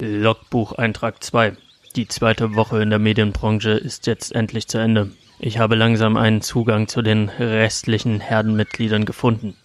Logbucheintrag 2. Die zweite Woche in der Medienbranche ist jetzt endlich zu Ende. Ich habe langsam einen Zugang zu den restlichen Herdenmitgliedern gefunden.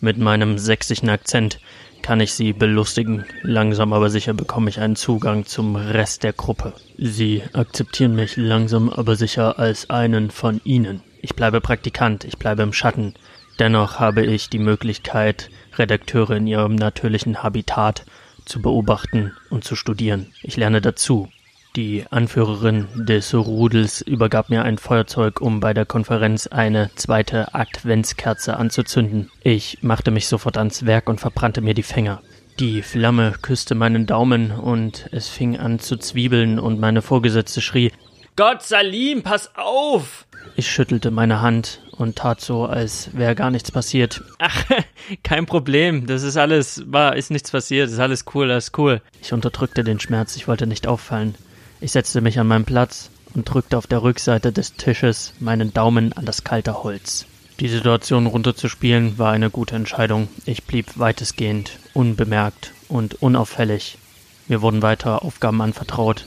Mit meinem sächsischen Akzent kann ich sie belustigen. Langsam aber sicher bekomme ich einen Zugang zum Rest der Gruppe. Sie akzeptieren mich langsam aber sicher als einen von ihnen. Ich bleibe Praktikant, ich bleibe im Schatten. Dennoch habe ich die Möglichkeit, Redakteure in ihrem natürlichen Habitat zu beobachten und zu studieren. Ich lerne dazu. Die Anführerin des Rudels übergab mir ein Feuerzeug, um bei der Konferenz eine zweite Adventskerze anzuzünden. Ich machte mich sofort ans Werk und verbrannte mir die Finger. Die Flamme küsste meinen Daumen und es fing an zu zwiebeln und meine Vorgesetzte schrie Gott, Salim, pass auf! Ich schüttelte meine Hand und tat so, als wäre gar nichts passiert. Ach, kein Problem. Das ist alles, war, ist nichts passiert. Das ist alles cool, alles cool. Ich unterdrückte den Schmerz. Ich wollte nicht auffallen. Ich setzte mich an meinen Platz und drückte auf der Rückseite des Tisches meinen Daumen an das kalte Holz. Die Situation runterzuspielen war eine gute Entscheidung. Ich blieb weitestgehend unbemerkt und unauffällig. Mir wurden weitere Aufgaben anvertraut,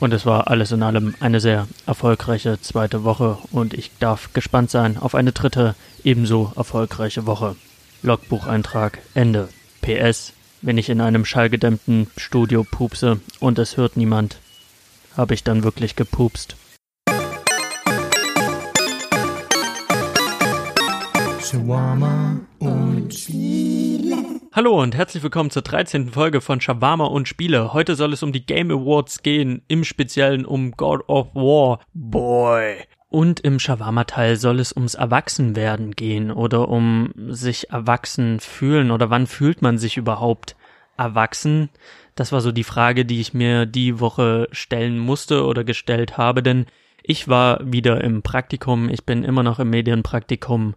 und es war alles in allem eine sehr erfolgreiche zweite Woche und ich darf gespannt sein auf eine dritte ebenso erfolgreiche Woche. Logbucheintrag Ende. PS. Wenn ich in einem schallgedämmten Studio pupse und es hört niemand, habe ich dann wirklich gepupst. Shawarma und Spiele. Hallo und herzlich willkommen zur 13. Folge von Shawarma und Spiele. Heute soll es um die Game Awards gehen, im Speziellen um God of War. Boy. Und im Shawarma-Teil soll es ums Erwachsenwerden gehen oder um sich erwachsen fühlen oder wann fühlt man sich überhaupt erwachsen? Das war so die Frage, die ich mir die Woche stellen musste oder gestellt habe, denn ich war wieder im Praktikum, ich bin immer noch im Medienpraktikum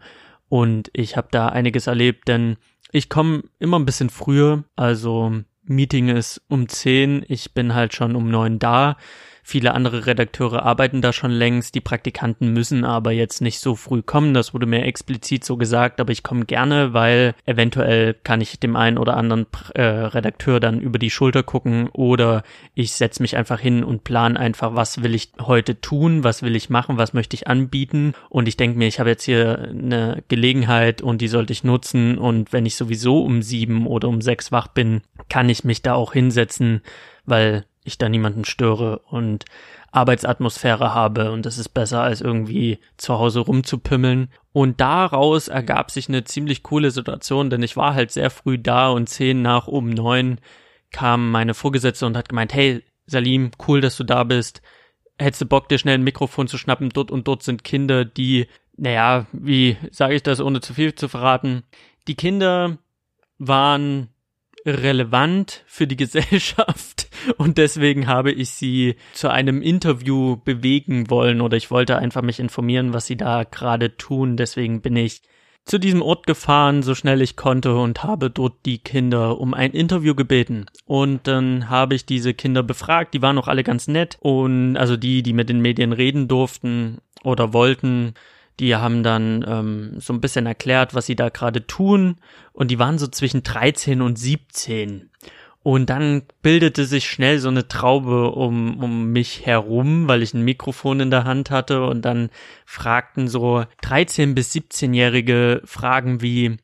und ich habe da einiges erlebt, denn ich komme immer ein bisschen früher, also Meeting ist um 10, ich bin halt schon um 9 da. Viele andere Redakteure arbeiten da schon längst, die Praktikanten müssen aber jetzt nicht so früh kommen, das wurde mir explizit so gesagt, aber ich komme gerne, weil eventuell kann ich dem einen oder anderen äh, Redakteur dann über die Schulter gucken oder ich setze mich einfach hin und plan einfach, was will ich heute tun, was will ich machen, was möchte ich anbieten. Und ich denke mir, ich habe jetzt hier eine Gelegenheit und die sollte ich nutzen. Und wenn ich sowieso um sieben oder um sechs wach bin, kann ich mich da auch hinsetzen, weil ich da niemanden störe und Arbeitsatmosphäre habe und das ist besser als irgendwie zu Hause rumzupimmeln. Und daraus ergab sich eine ziemlich coole Situation, denn ich war halt sehr früh da und zehn nach um neun kam meine Vorgesetzte und hat gemeint, hey Salim, cool, dass du da bist. Hättest du Bock, dir schnell ein Mikrofon zu schnappen? Dort und dort sind Kinder, die, naja, wie sage ich das, ohne zu viel zu verraten? Die Kinder waren relevant für die Gesellschaft und deswegen habe ich sie zu einem Interview bewegen wollen oder ich wollte einfach mich informieren, was sie da gerade tun. Deswegen bin ich zu diesem Ort gefahren, so schnell ich konnte und habe dort die Kinder um ein Interview gebeten. Und dann habe ich diese Kinder befragt, die waren auch alle ganz nett und also die, die mit den Medien reden durften oder wollten, die haben dann ähm, so ein bisschen erklärt, was sie da gerade tun. Und die waren so zwischen 13 und 17. Und dann bildete sich schnell so eine Traube um, um mich herum, weil ich ein Mikrofon in der Hand hatte. Und dann fragten so 13 bis 17-Jährige Fragen wie,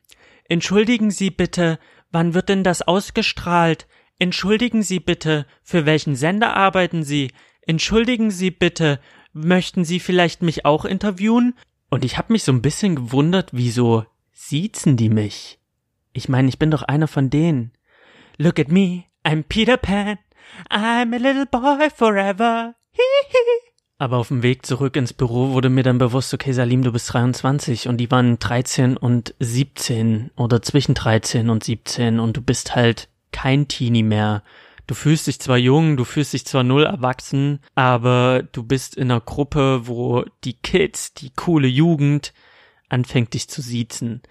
Entschuldigen Sie bitte, wann wird denn das ausgestrahlt? Entschuldigen Sie bitte, für welchen Sender arbeiten Sie? Entschuldigen Sie bitte, möchten Sie vielleicht mich auch interviewen? Und ich habe mich so ein bisschen gewundert, wieso siezen die mich? Ich meine, ich bin doch einer von denen. Look at me, I'm Peter Pan, I'm a little boy forever. Aber auf dem Weg zurück ins Büro wurde mir dann bewusst, okay, Salim, du bist 23 und die waren 13 und 17 oder zwischen 13 und 17 und du bist halt kein Teenie mehr. Du fühlst dich zwar jung, du fühlst dich zwar null erwachsen, aber du bist in einer Gruppe, wo die Kids, die coole Jugend anfängt dich zu siezen.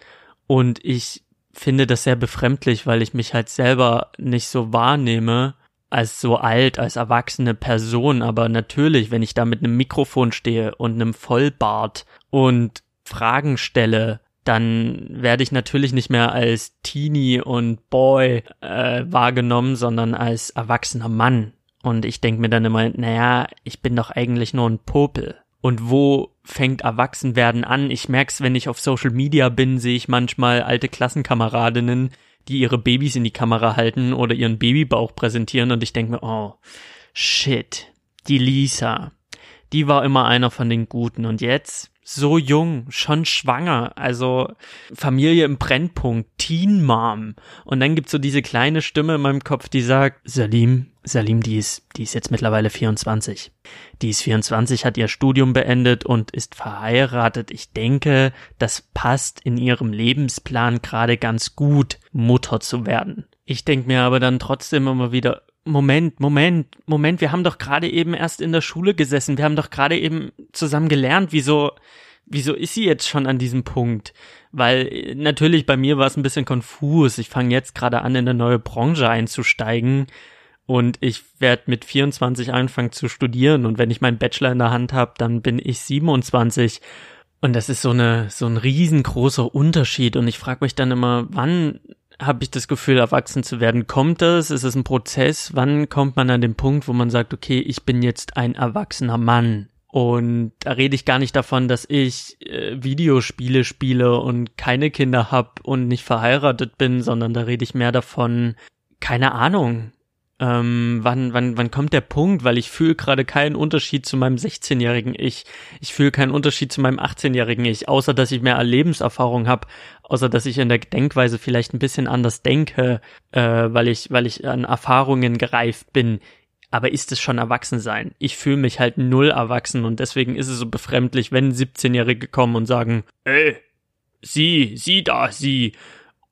Und ich finde das sehr befremdlich, weil ich mich halt selber nicht so wahrnehme als so alt, als erwachsene Person. Aber natürlich, wenn ich da mit einem Mikrofon stehe und einem Vollbart und Fragen stelle, dann werde ich natürlich nicht mehr als Teenie und Boy äh, wahrgenommen, sondern als erwachsener Mann. Und ich denke mir dann immer, naja, ich bin doch eigentlich nur ein Popel. Und wo fängt Erwachsenwerden an? Ich merk's, wenn ich auf Social Media bin, sehe ich manchmal alte Klassenkameradinnen, die ihre Babys in die Kamera halten oder ihren Babybauch präsentieren und ich denke mir, oh, shit, die Lisa, die war immer einer von den Guten und jetzt so jung, schon schwanger, also Familie im Brennpunkt, Teen Mom. Und dann gibt's so diese kleine Stimme in meinem Kopf, die sagt, Salim, Salim, die ist, die ist jetzt mittlerweile 24. Die ist 24, hat ihr Studium beendet und ist verheiratet. Ich denke, das passt in ihrem Lebensplan gerade ganz gut, Mutter zu werden. Ich denke mir aber dann trotzdem immer wieder, Moment, Moment, Moment, wir haben doch gerade eben erst in der Schule gesessen, wir haben doch gerade eben zusammen gelernt, wieso, wieso ist sie jetzt schon an diesem Punkt? Weil äh, natürlich bei mir war es ein bisschen konfus. Ich fange jetzt gerade an, in eine neue Branche einzusteigen und ich werde mit 24 anfangen zu studieren und wenn ich meinen Bachelor in der Hand habe, dann bin ich 27 und das ist so eine so ein riesengroßer Unterschied und ich frage mich dann immer, wann habe ich das Gefühl, erwachsen zu werden. Kommt das? Ist es ein Prozess? Wann kommt man an den Punkt, wo man sagt, okay, ich bin jetzt ein erwachsener Mann? Und da rede ich gar nicht davon, dass ich äh, Videospiele spiele und keine Kinder hab und nicht verheiratet bin, sondern da rede ich mehr davon, keine Ahnung, ähm, wann, wann, wann kommt der Punkt, weil ich fühle gerade keinen Unterschied zu meinem 16-jährigen Ich. Ich fühle keinen Unterschied zu meinem 18-jährigen Ich, außer dass ich mehr Lebenserfahrung habe, außer dass ich in der Denkweise vielleicht ein bisschen anders denke, äh, weil ich, weil ich an Erfahrungen gereift bin. Aber ist es schon Erwachsensein? Ich fühle mich halt null erwachsen und deswegen ist es so befremdlich, wenn 17-Jährige kommen und sagen, ey, sie, sie da, sie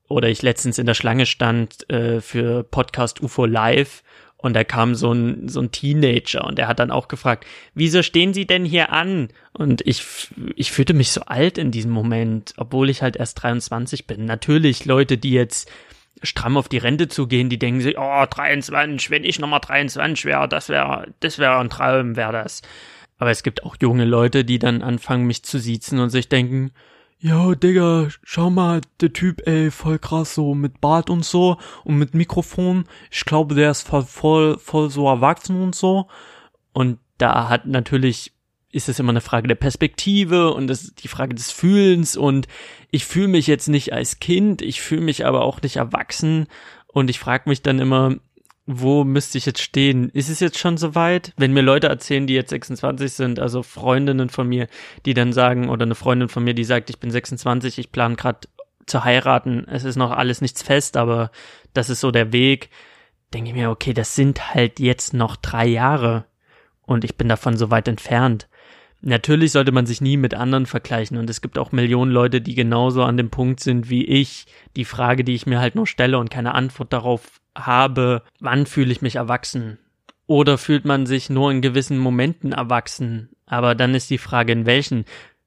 oder ich letztens in der Schlange stand äh, für Podcast UFO Live und da kam so ein, so ein Teenager und der hat dann auch gefragt, wieso stehen Sie denn hier an? Und ich, ich fühlte mich so alt in diesem Moment, obwohl ich halt erst 23 bin. Natürlich Leute, die jetzt stramm auf die Rente zugehen, die denken sich, oh, 23, wenn ich nochmal 23 wäre, das wäre, das wäre ein Traum, wäre das. Aber es gibt auch junge Leute, die dann anfangen, mich zu siezen und sich denken, ja, Digga, schau mal, der Typ, ey, voll krass, so mit Bart und so und mit Mikrofon. Ich glaube, der ist voll, voll, voll so erwachsen und so. Und da hat natürlich, ist es immer eine Frage der Perspektive und das ist die Frage des Fühlens und ich fühle mich jetzt nicht als Kind, ich fühle mich aber auch nicht erwachsen und ich frage mich dann immer, wo müsste ich jetzt stehen? Ist es jetzt schon soweit? Wenn mir Leute erzählen, die jetzt 26 sind, also Freundinnen von mir, die dann sagen, oder eine Freundin von mir, die sagt, ich bin 26, ich plane gerade zu heiraten, es ist noch alles nichts fest, aber das ist so der Weg, denke ich mir, okay, das sind halt jetzt noch drei Jahre und ich bin davon so weit entfernt. Natürlich sollte man sich nie mit anderen vergleichen und es gibt auch Millionen Leute, die genauso an dem Punkt sind wie ich. Die Frage, die ich mir halt nur stelle und keine Antwort darauf habe, wann fühle ich mich erwachsen? Oder fühlt man sich nur in gewissen Momenten erwachsen? Aber dann ist die Frage, in welchen?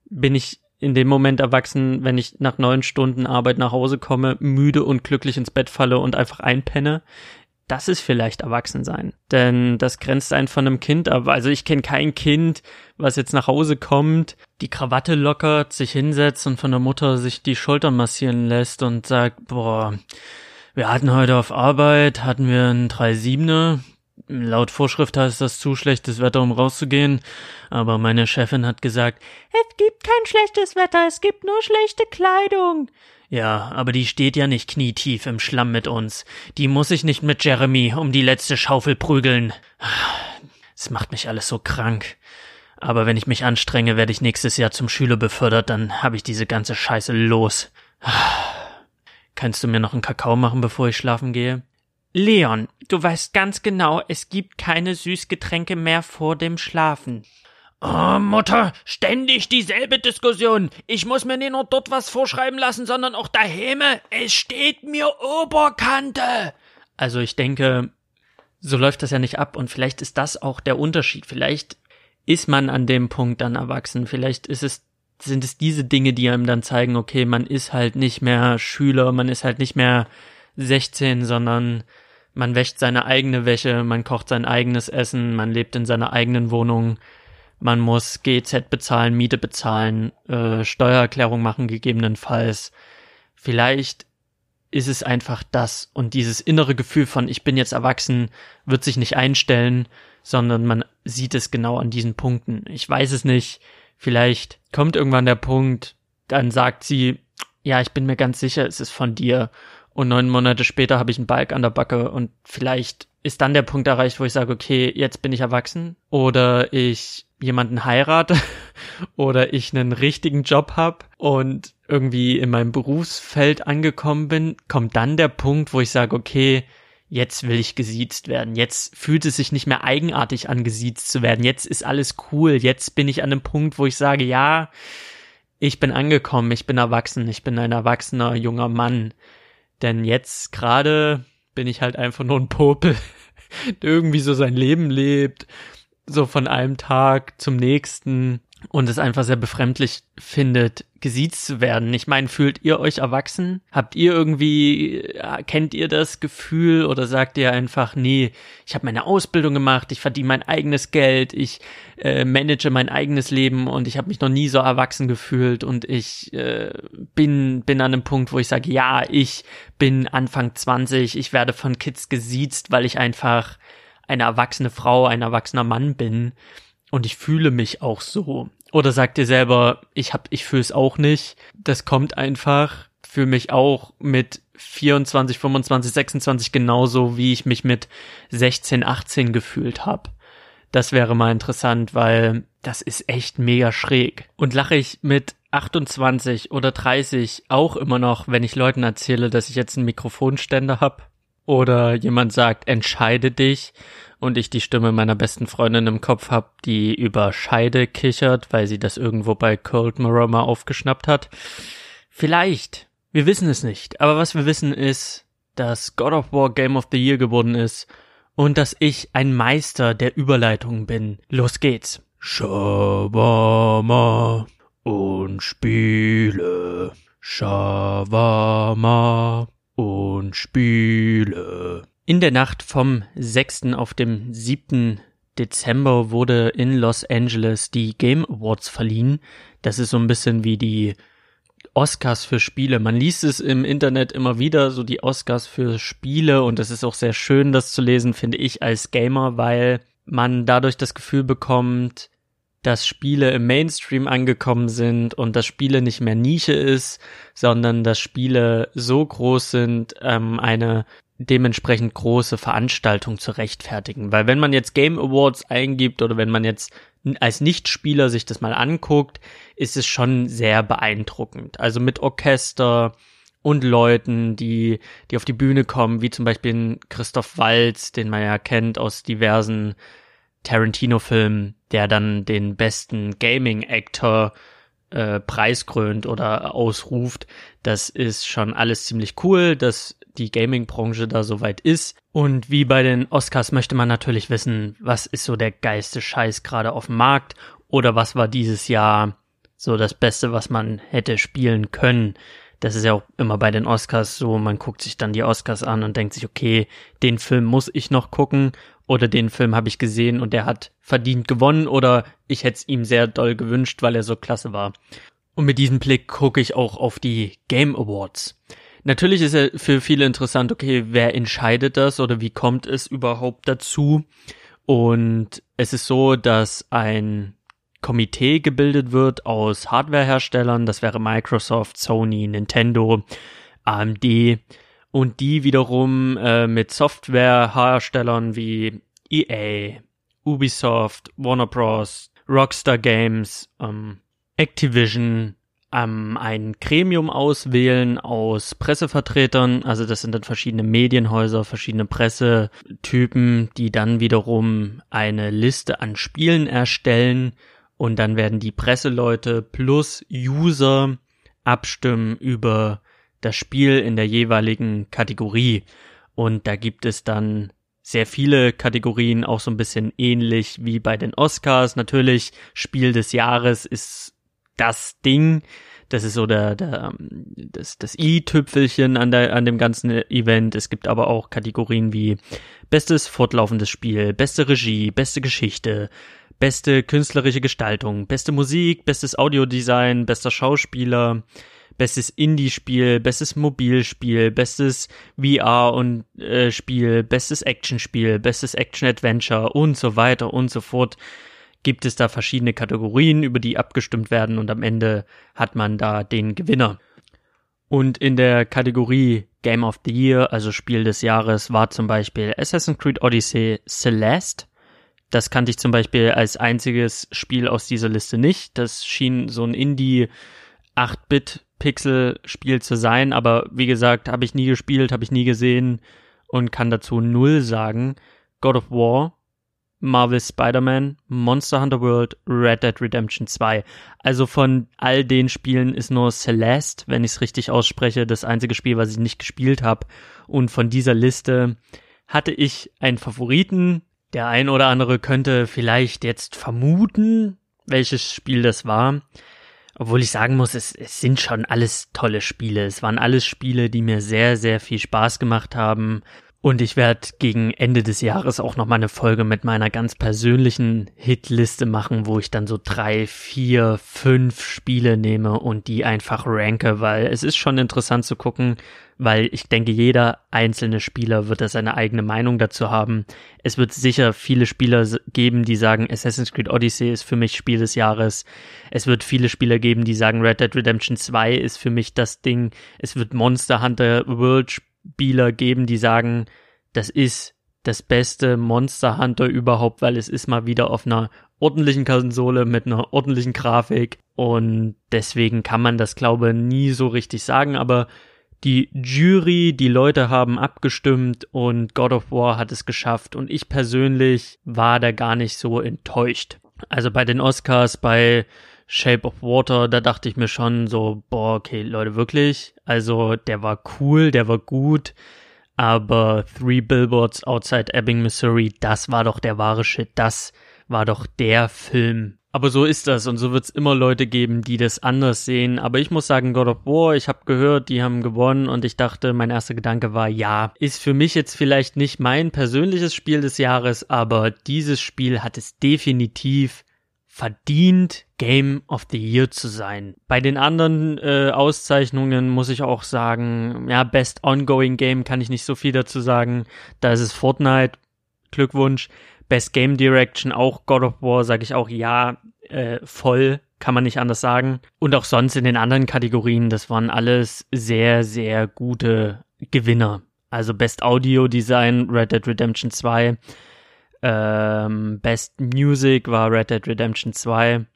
Bin ich in dem Moment erwachsen, wenn ich nach neun Stunden Arbeit nach Hause komme, müde und glücklich ins Bett falle und einfach einpenne? Das ist vielleicht Erwachsensein. Denn das grenzt einen von einem Kind ab. Also ich kenne kein Kind, was jetzt nach Hause kommt, die Krawatte lockert, sich hinsetzt und von der Mutter sich die Schultern massieren lässt und sagt, boah, wir hatten heute auf Arbeit, hatten wir einen 3-7er. Laut Vorschrift heißt das zu schlechtes Wetter, um rauszugehen. Aber meine Chefin hat gesagt, es gibt kein schlechtes Wetter, es gibt nur schlechte Kleidung. Ja, aber die steht ja nicht knietief im Schlamm mit uns. Die muss ich nicht mit Jeremy um die letzte Schaufel prügeln. Es macht mich alles so krank. Aber wenn ich mich anstrenge, werde ich nächstes Jahr zum Schüler befördert, dann habe ich diese ganze Scheiße los. Kannst du mir noch einen Kakao machen, bevor ich schlafen gehe? Leon, du weißt ganz genau, es gibt keine Süßgetränke mehr vor dem Schlafen. Oh, Mutter, ständig dieselbe Diskussion. Ich muss mir nicht nur dort was vorschreiben lassen, sondern auch daheim. Es steht mir Oberkante. Also ich denke, so läuft das ja nicht ab und vielleicht ist das auch der Unterschied. Vielleicht ist man an dem Punkt dann erwachsen. Vielleicht ist es sind es diese Dinge, die einem dann zeigen, okay, man ist halt nicht mehr Schüler, man ist halt nicht mehr 16, sondern man wäscht seine eigene Wäsche, man kocht sein eigenes Essen, man lebt in seiner eigenen Wohnung, man muss GZ bezahlen, Miete bezahlen, äh, Steuererklärung machen gegebenenfalls. Vielleicht ist es einfach das und dieses innere Gefühl von ich bin jetzt erwachsen wird sich nicht einstellen, sondern man sieht es genau an diesen Punkten. Ich weiß es nicht. Vielleicht kommt irgendwann der Punkt, dann sagt sie, ja, ich bin mir ganz sicher, es ist von dir. Und neun Monate später habe ich einen Balk an der Backe und vielleicht ist dann der Punkt erreicht, wo ich sage, okay, jetzt bin ich erwachsen oder ich jemanden heirate oder ich einen richtigen Job habe und irgendwie in meinem Berufsfeld angekommen bin, kommt dann der Punkt, wo ich sage, okay, jetzt will ich gesiezt werden. Jetzt fühlt es sich nicht mehr eigenartig an, gesiezt zu werden. Jetzt ist alles cool. Jetzt bin ich an einem Punkt, wo ich sage, ja, ich bin angekommen, ich bin erwachsen, ich bin ein erwachsener junger Mann. Denn jetzt gerade bin ich halt einfach nur ein Popel, der irgendwie so sein Leben lebt, so von einem Tag zum nächsten und es einfach sehr befremdlich findet, gesiezt zu werden. Ich meine, fühlt ihr euch erwachsen? Habt ihr irgendwie, kennt ihr das Gefühl oder sagt ihr einfach, nee, ich habe meine Ausbildung gemacht, ich verdiene mein eigenes Geld, ich äh, manage mein eigenes Leben und ich habe mich noch nie so erwachsen gefühlt und ich äh, bin, bin an einem Punkt, wo ich sage, ja, ich bin Anfang 20, ich werde von Kids gesiezt, weil ich einfach eine erwachsene Frau, ein erwachsener Mann bin und ich fühle mich auch so. Oder sagt ihr selber, ich hab, ich fühle es auch nicht. Das kommt einfach für mich auch mit 24, 25, 26 genauso, wie ich mich mit 16, 18 gefühlt habe. Das wäre mal interessant, weil das ist echt mega schräg. Und lache ich mit 28 oder 30 auch immer noch, wenn ich Leuten erzähle, dass ich jetzt einen Mikrofonständer hab? Oder jemand sagt, entscheide dich und ich die Stimme meiner besten Freundin im Kopf hab, die über Scheide kichert, weil sie das irgendwo bei Cold Mirror mal aufgeschnappt hat. Vielleicht. Wir wissen es nicht. Aber was wir wissen ist, dass God of War Game of the Year geworden ist und dass ich ein Meister der Überleitungen bin. Los geht's. Shawarma und Spiele. Shawarma und Spiele. In der Nacht vom 6. auf dem 7. Dezember wurde in Los Angeles die Game Awards verliehen. Das ist so ein bisschen wie die Oscars für Spiele. Man liest es im Internet immer wieder, so die Oscars für Spiele und es ist auch sehr schön, das zu lesen, finde ich als Gamer, weil man dadurch das Gefühl bekommt, dass Spiele im Mainstream angekommen sind und dass Spiele nicht mehr Nische ist, sondern dass Spiele so groß sind, ähm, eine dementsprechend große Veranstaltung zu rechtfertigen. Weil wenn man jetzt Game Awards eingibt oder wenn man jetzt als Nichtspieler sich das mal anguckt, ist es schon sehr beeindruckend. Also mit Orchester und Leuten, die, die auf die Bühne kommen, wie zum Beispiel Christoph Walz, den man ja kennt aus diversen Tarantino-Filmen, der dann den besten Gaming-Actor äh, preiskrönt oder ausruft. Das ist schon alles ziemlich cool. Das die Gaming-Branche da soweit ist. Und wie bei den Oscars möchte man natürlich wissen, was ist so der geilste Scheiß gerade auf dem Markt oder was war dieses Jahr so das Beste, was man hätte spielen können. Das ist ja auch immer bei den Oscars so, man guckt sich dann die Oscars an und denkt sich, okay, den Film muss ich noch gucken oder den Film habe ich gesehen und der hat verdient gewonnen oder ich hätte es ihm sehr doll gewünscht, weil er so klasse war. Und mit diesem Blick gucke ich auch auf die Game Awards. Natürlich ist ja für viele interessant, okay, wer entscheidet das oder wie kommt es überhaupt dazu? Und es ist so, dass ein Komitee gebildet wird aus Hardwareherstellern, das wäre Microsoft, Sony, Nintendo, AMD und die wiederum äh, mit Softwareherstellern wie EA, Ubisoft, Warner Bros., Rockstar Games, ähm, Activision, ähm, ein Gremium auswählen aus Pressevertretern, also das sind dann verschiedene Medienhäuser, verschiedene Pressetypen, die dann wiederum eine Liste an Spielen erstellen und dann werden die Presseleute plus User abstimmen über das Spiel in der jeweiligen Kategorie und da gibt es dann sehr viele Kategorien, auch so ein bisschen ähnlich wie bei den Oscars. Natürlich, Spiel des Jahres ist das Ding. Das ist so der, der das, das i-Tüpfelchen an, der, an dem ganzen Event. Es gibt aber auch Kategorien wie bestes fortlaufendes Spiel, beste Regie, beste Geschichte, beste künstlerische Gestaltung, beste Musik, bestes Audiodesign, bester Schauspieler, bestes Indie-Spiel, bestes Mobilspiel, bestes VR und äh, Spiel, bestes Action-Spiel, bestes Action-Adventure und so weiter und so fort. Gibt es da verschiedene Kategorien, über die abgestimmt werden und am Ende hat man da den Gewinner. Und in der Kategorie Game of the Year, also Spiel des Jahres, war zum Beispiel Assassin's Creed Odyssey Celeste. Das kannte ich zum Beispiel als einziges Spiel aus dieser Liste nicht. Das schien so ein Indie 8-Bit Pixel-Spiel zu sein, aber wie gesagt, habe ich nie gespielt, habe ich nie gesehen und kann dazu null sagen. God of War, Marvel Spider-Man, Monster Hunter World, Red Dead Redemption 2. Also von all den Spielen ist nur Celeste, wenn ich es richtig ausspreche, das einzige Spiel, was ich nicht gespielt habe. Und von dieser Liste hatte ich einen Favoriten. Der ein oder andere könnte vielleicht jetzt vermuten, welches Spiel das war. Obwohl ich sagen muss, es, es sind schon alles tolle Spiele. Es waren alles Spiele, die mir sehr, sehr viel Spaß gemacht haben. Und ich werde gegen Ende des Jahres auch noch mal eine Folge mit meiner ganz persönlichen Hitliste machen, wo ich dann so drei, vier, fünf Spiele nehme und die einfach ranke, weil es ist schon interessant zu gucken, weil ich denke, jeder einzelne Spieler wird da seine eigene Meinung dazu haben. Es wird sicher viele Spieler geben, die sagen, Assassin's Creed Odyssey ist für mich Spiel des Jahres. Es wird viele Spieler geben, die sagen, Red Dead Redemption 2 ist für mich das Ding. Es wird Monster Hunter World Spieler geben, die sagen, das ist das beste Monster Hunter überhaupt, weil es ist mal wieder auf einer ordentlichen Konsole mit einer ordentlichen Grafik. Und deswegen kann man das glaube nie so richtig sagen, aber die Jury, die Leute haben abgestimmt und God of War hat es geschafft. Und ich persönlich war da gar nicht so enttäuscht. Also bei den Oscars, bei Shape of Water, da dachte ich mir schon so, boah, okay, Leute, wirklich. Also der war cool, der war gut, aber Three Billboards Outside Ebbing, Missouri, das war doch der wahre Shit, das war doch der Film. Aber so ist das und so wird's immer Leute geben, die das anders sehen. Aber ich muss sagen, God of War, ich habe gehört, die haben gewonnen und ich dachte, mein erster Gedanke war, ja, ist für mich jetzt vielleicht nicht mein persönliches Spiel des Jahres, aber dieses Spiel hat es definitiv verdient, Game of the Year zu sein. Bei den anderen äh, Auszeichnungen muss ich auch sagen, ja, Best Ongoing Game kann ich nicht so viel dazu sagen. Da ist es Fortnite. Glückwunsch. Best Game Direction auch God of War, sage ich auch ja, äh, voll, kann man nicht anders sagen. Und auch sonst in den anderen Kategorien, das waren alles sehr, sehr gute Gewinner. Also Best Audio Design, Red Dead Redemption 2, ähm, Best Music war Red Dead Redemption 2.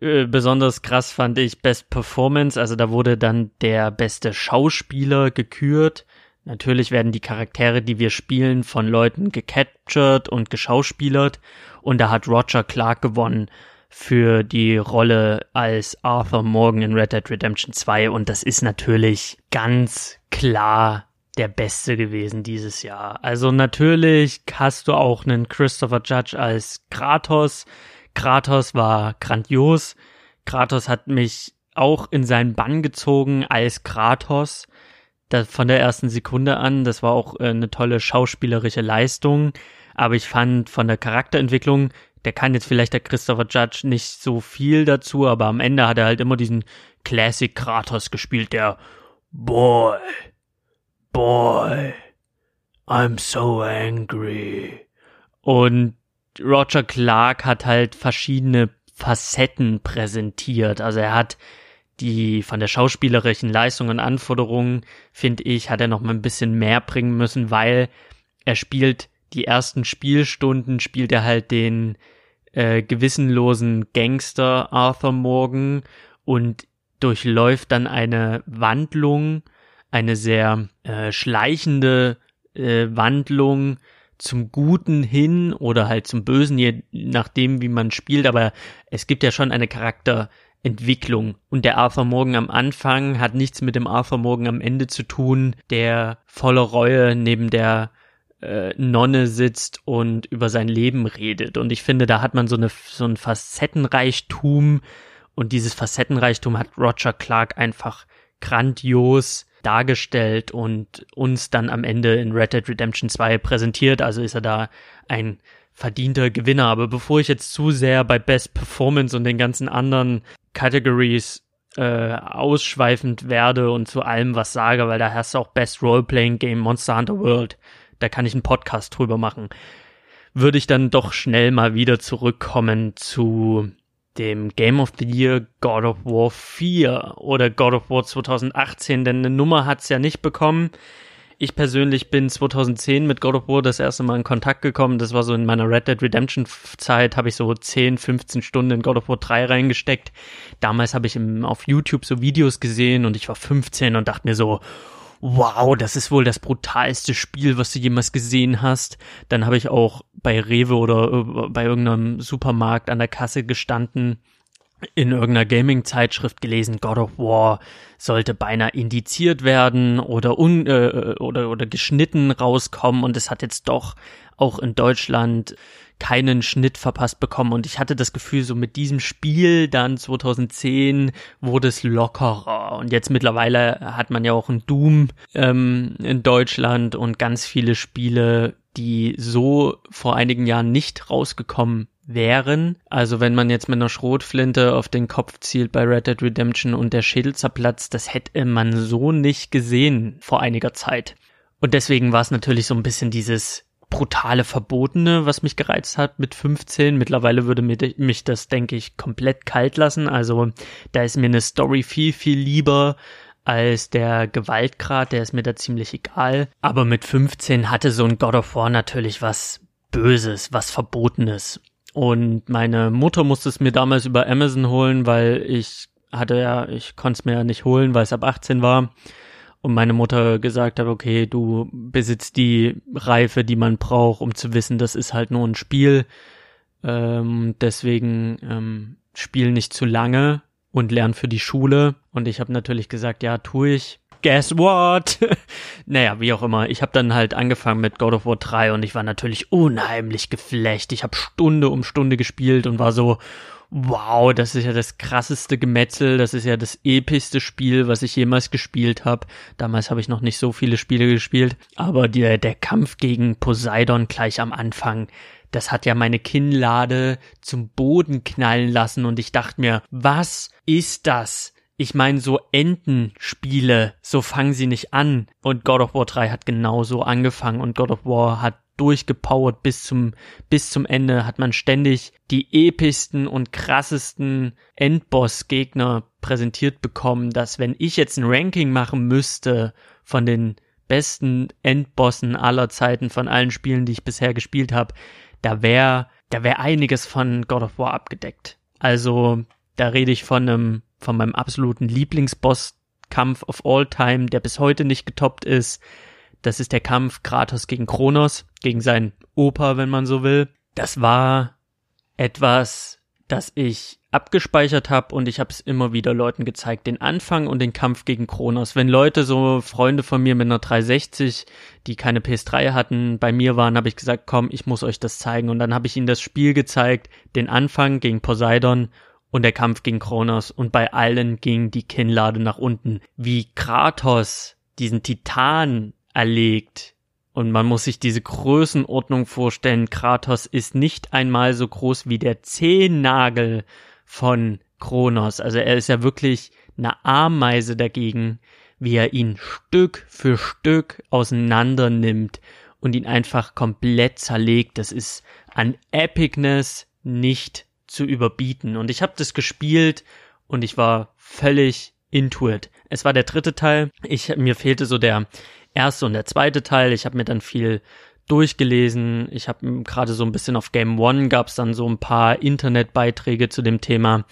Äh, besonders krass fand ich Best Performance, also da wurde dann der beste Schauspieler gekürt. Natürlich werden die Charaktere, die wir spielen, von Leuten gecaptured und geschauspielert und da hat Roger Clark gewonnen für die Rolle als Arthur Morgan in Red Dead Redemption 2 und das ist natürlich ganz klar der Beste gewesen dieses Jahr. Also natürlich hast du auch einen Christopher Judge als Kratos. Kratos war grandios. Kratos hat mich auch in seinen Bann gezogen als Kratos. Das von der ersten Sekunde an. Das war auch äh, eine tolle schauspielerische Leistung. Aber ich fand von der Charakterentwicklung, der kann jetzt vielleicht der Christopher Judge nicht so viel dazu, aber am Ende hat er halt immer diesen Classic Kratos gespielt, der Boy, Boy, I'm so angry. Und Roger Clark hat halt verschiedene Facetten präsentiert. Also er hat die von der schauspielerischen Leistung und Anforderungen, finde ich, hat er noch mal ein bisschen mehr bringen müssen, weil er spielt die ersten Spielstunden, spielt er halt den äh, gewissenlosen Gangster Arthur Morgan und durchläuft dann eine Wandlung eine sehr äh, schleichende äh, Wandlung zum Guten hin oder halt zum Bösen, je nachdem, wie man spielt, aber es gibt ja schon eine Charakterentwicklung. Und der Arthur Morgan am Anfang hat nichts mit dem Arthur Morgan am Ende zu tun, der voller Reue neben der äh, Nonne sitzt und über sein Leben redet. Und ich finde, da hat man so eine so ein Facettenreichtum und dieses Facettenreichtum hat Roger Clark einfach grandios dargestellt und uns dann am Ende in Red Dead Redemption 2 präsentiert. Also ist er da ein verdienter Gewinner. Aber bevor ich jetzt zu sehr bei Best Performance und den ganzen anderen Categories äh, ausschweifend werde und zu allem was sage, weil da hast du auch Best Roleplaying Game Monster Hunter World. Da kann ich einen Podcast drüber machen. Würde ich dann doch schnell mal wieder zurückkommen zu dem Game of the Year God of War 4 oder God of War 2018, denn eine Nummer hat's ja nicht bekommen. Ich persönlich bin 2010 mit God of War das erste Mal in Kontakt gekommen. Das war so in meiner Red Dead Redemption Zeit, habe ich so 10, 15 Stunden in God of War 3 reingesteckt. Damals habe ich im, auf YouTube so Videos gesehen und ich war 15 und dachte mir so, wow, das ist wohl das brutalste Spiel, was du jemals gesehen hast. Dann habe ich auch bei Rewe oder äh, bei irgendeinem Supermarkt an der Kasse gestanden in irgendeiner Gaming-Zeitschrift gelesen, God of War sollte beinahe indiziert werden oder un äh, oder oder geschnitten rauskommen und es hat jetzt doch auch in Deutschland keinen Schnitt verpasst bekommen und ich hatte das Gefühl, so mit diesem Spiel dann 2010 wurde es lockerer und jetzt mittlerweile hat man ja auch ein Doom ähm, in Deutschland und ganz viele Spiele, die so vor einigen Jahren nicht rausgekommen wären. Also wenn man jetzt mit einer Schrotflinte auf den Kopf zielt bei Red Dead Redemption und der Schädel zerplatzt, das hätte man so nicht gesehen vor einiger Zeit. Und deswegen war es natürlich so ein bisschen dieses brutale Verbotene, was mich gereizt hat mit 15. Mittlerweile würde mich das, denke ich, komplett kalt lassen. Also da ist mir eine Story viel, viel lieber als der Gewaltgrad, der ist mir da ziemlich egal. Aber mit 15 hatte so ein God of War natürlich was Böses, was Verbotenes. Und meine Mutter musste es mir damals über Amazon holen, weil ich hatte ja, ich konnte es mir ja nicht holen, weil es ab 18 war. Und meine Mutter gesagt hat, okay, du besitzt die Reife, die man braucht, um zu wissen, das ist halt nur ein Spiel. Ähm, deswegen ähm, spiel nicht zu lange und lern für die Schule. Und ich habe natürlich gesagt, ja, tue ich guess what? naja, wie auch immer. Ich habe dann halt angefangen mit God of War 3 und ich war natürlich unheimlich geflecht. Ich habe Stunde um Stunde gespielt und war so, wow, das ist ja das krasseste Gemetzel, das ist ja das epischste Spiel, was ich jemals gespielt habe. Damals habe ich noch nicht so viele Spiele gespielt, aber der, der Kampf gegen Poseidon gleich am Anfang, das hat ja meine Kinnlade zum Boden knallen lassen und ich dachte mir, was ist das? Ich meine, so Entenspiele, so fangen sie nicht an. Und God of War 3 hat genauso angefangen und God of War hat durchgepowert bis zum, bis zum Ende, hat man ständig die epischsten und krassesten Endboss-Gegner präsentiert bekommen, dass wenn ich jetzt ein Ranking machen müsste von den besten Endbossen aller Zeiten, von allen Spielen, die ich bisher gespielt habe, da wäre, da wäre einiges von God of War abgedeckt. Also, da rede ich von einem von meinem absoluten Lieblingsboss-Kampf of all time, der bis heute nicht getoppt ist. Das ist der Kampf Kratos gegen Kronos, gegen seinen Opa, wenn man so will. Das war etwas, das ich abgespeichert habe und ich habe es immer wieder Leuten gezeigt, den Anfang und den Kampf gegen Kronos. Wenn Leute, so Freunde von mir mit einer 360, die keine PS3 hatten, bei mir waren, habe ich gesagt, komm, ich muss euch das zeigen. Und dann habe ich ihnen das Spiel gezeigt, den Anfang gegen Poseidon und der Kampf gegen Kronos und bei allen ging die Kinnlade nach unten. Wie Kratos diesen Titan erlegt. Und man muss sich diese Größenordnung vorstellen. Kratos ist nicht einmal so groß wie der Zehennagel von Kronos. Also er ist ja wirklich eine Ameise dagegen, wie er ihn Stück für Stück auseinander nimmt und ihn einfach komplett zerlegt. Das ist an Epicness nicht zu überbieten. Und ich habe das gespielt und ich war völlig into it. Es war der dritte Teil. Ich mir fehlte so der erste und der zweite Teil. Ich habe mir dann viel durchgelesen. Ich habe gerade so ein bisschen auf Game One gab es dann so ein paar Internetbeiträge zu dem Thema,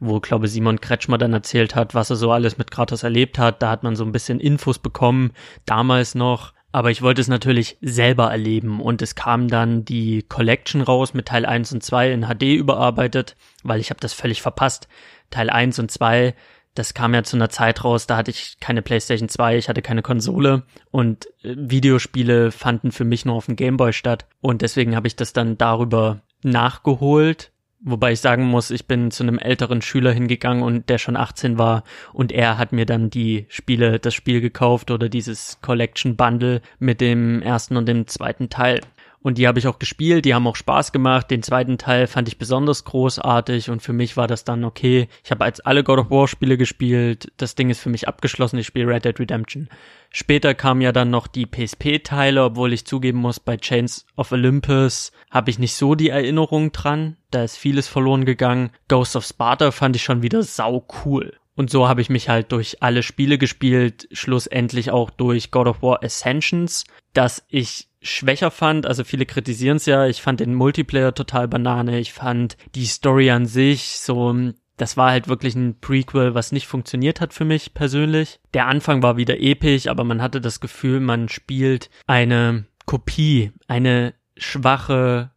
wo glaube Simon Kretschmer dann erzählt hat, was er so alles mit Kratos erlebt hat. Da hat man so ein bisschen Infos bekommen, damals noch. Aber ich wollte es natürlich selber erleben. Und es kam dann die Collection raus mit Teil 1 und 2 in HD überarbeitet, weil ich habe das völlig verpasst. Teil 1 und 2, das kam ja zu einer Zeit raus, da hatte ich keine PlayStation 2, ich hatte keine Konsole. Und äh, Videospiele fanden für mich nur auf dem Gameboy statt. Und deswegen habe ich das dann darüber nachgeholt Wobei ich sagen muss, ich bin zu einem älteren Schüler hingegangen und der schon 18 war und er hat mir dann die Spiele, das Spiel gekauft oder dieses Collection Bundle mit dem ersten und dem zweiten Teil. Und die habe ich auch gespielt, die haben auch Spaß gemacht. Den zweiten Teil fand ich besonders großartig und für mich war das dann okay. Ich habe als alle God of War Spiele gespielt. Das Ding ist für mich abgeschlossen. Ich spiele Red Dead Redemption. Später kamen ja dann noch die PSP-Teile, obwohl ich zugeben muss, bei Chains of Olympus habe ich nicht so die Erinnerung dran. Da ist vieles verloren gegangen. Ghost of Sparta fand ich schon wieder sau cool. Und so habe ich mich halt durch alle Spiele gespielt, schlussendlich auch durch God of War Ascensions, dass ich schwächer fand. Also viele kritisieren es ja. Ich fand den Multiplayer total banane. Ich fand die Story an sich so, das war halt wirklich ein Prequel, was nicht funktioniert hat für mich persönlich. Der Anfang war wieder episch, aber man hatte das Gefühl, man spielt eine Kopie, eine schwache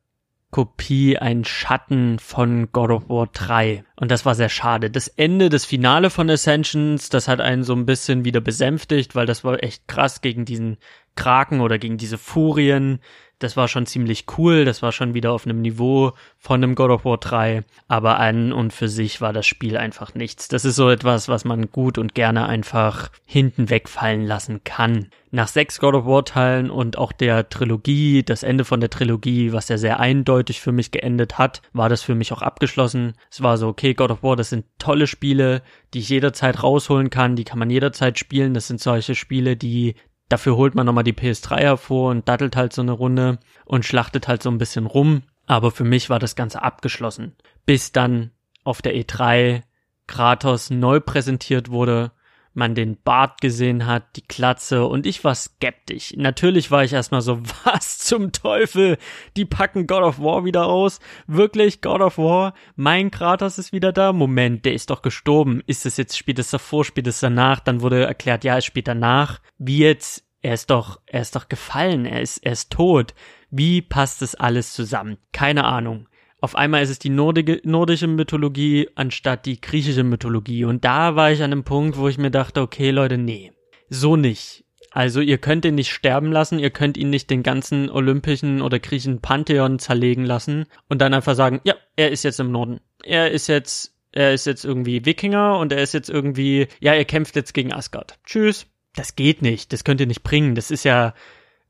Kopie, ein Schatten von God of War 3. Und das war sehr schade. Das Ende, das Finale von Ascensions, das hat einen so ein bisschen wieder besänftigt, weil das war echt krass gegen diesen Kraken oder gegen diese Furien. Das war schon ziemlich cool, das war schon wieder auf einem Niveau von einem God of War 3, aber an und für sich war das Spiel einfach nichts. Das ist so etwas, was man gut und gerne einfach hinten wegfallen lassen kann. Nach sechs God of War Teilen und auch der Trilogie, das Ende von der Trilogie, was ja sehr eindeutig für mich geendet hat, war das für mich auch abgeschlossen. Es war so, okay, God of War, das sind tolle Spiele, die ich jederzeit rausholen kann, die kann man jederzeit spielen. Das sind solche Spiele, die Dafür holt man nochmal die PS3 hervor und dattelt halt so eine Runde und schlachtet halt so ein bisschen rum. Aber für mich war das Ganze abgeschlossen. Bis dann auf der E3 Kratos neu präsentiert wurde man den Bart gesehen hat, die Klatze und ich war skeptisch. Natürlich war ich erstmal so, was zum Teufel? Die packen God of War wieder aus? Wirklich God of War? Mein Kratos ist wieder da? Moment, der ist doch gestorben. Ist es jetzt, spielt es davor, spielt es danach? Dann wurde erklärt, ja, es spielt danach. Wie jetzt? Er ist doch, er ist doch gefallen, er ist, er ist tot. Wie passt das alles zusammen? Keine Ahnung auf einmal ist es die nordige, nordische Mythologie anstatt die griechische Mythologie. Und da war ich an einem Punkt, wo ich mir dachte, okay, Leute, nee, so nicht. Also ihr könnt ihn nicht sterben lassen, ihr könnt ihn nicht den ganzen olympischen oder griechischen Pantheon zerlegen lassen und dann einfach sagen, ja, er ist jetzt im Norden. Er ist jetzt, er ist jetzt irgendwie Wikinger und er ist jetzt irgendwie, ja, er kämpft jetzt gegen Asgard. Tschüss. Das geht nicht, das könnt ihr nicht bringen. Das ist ja,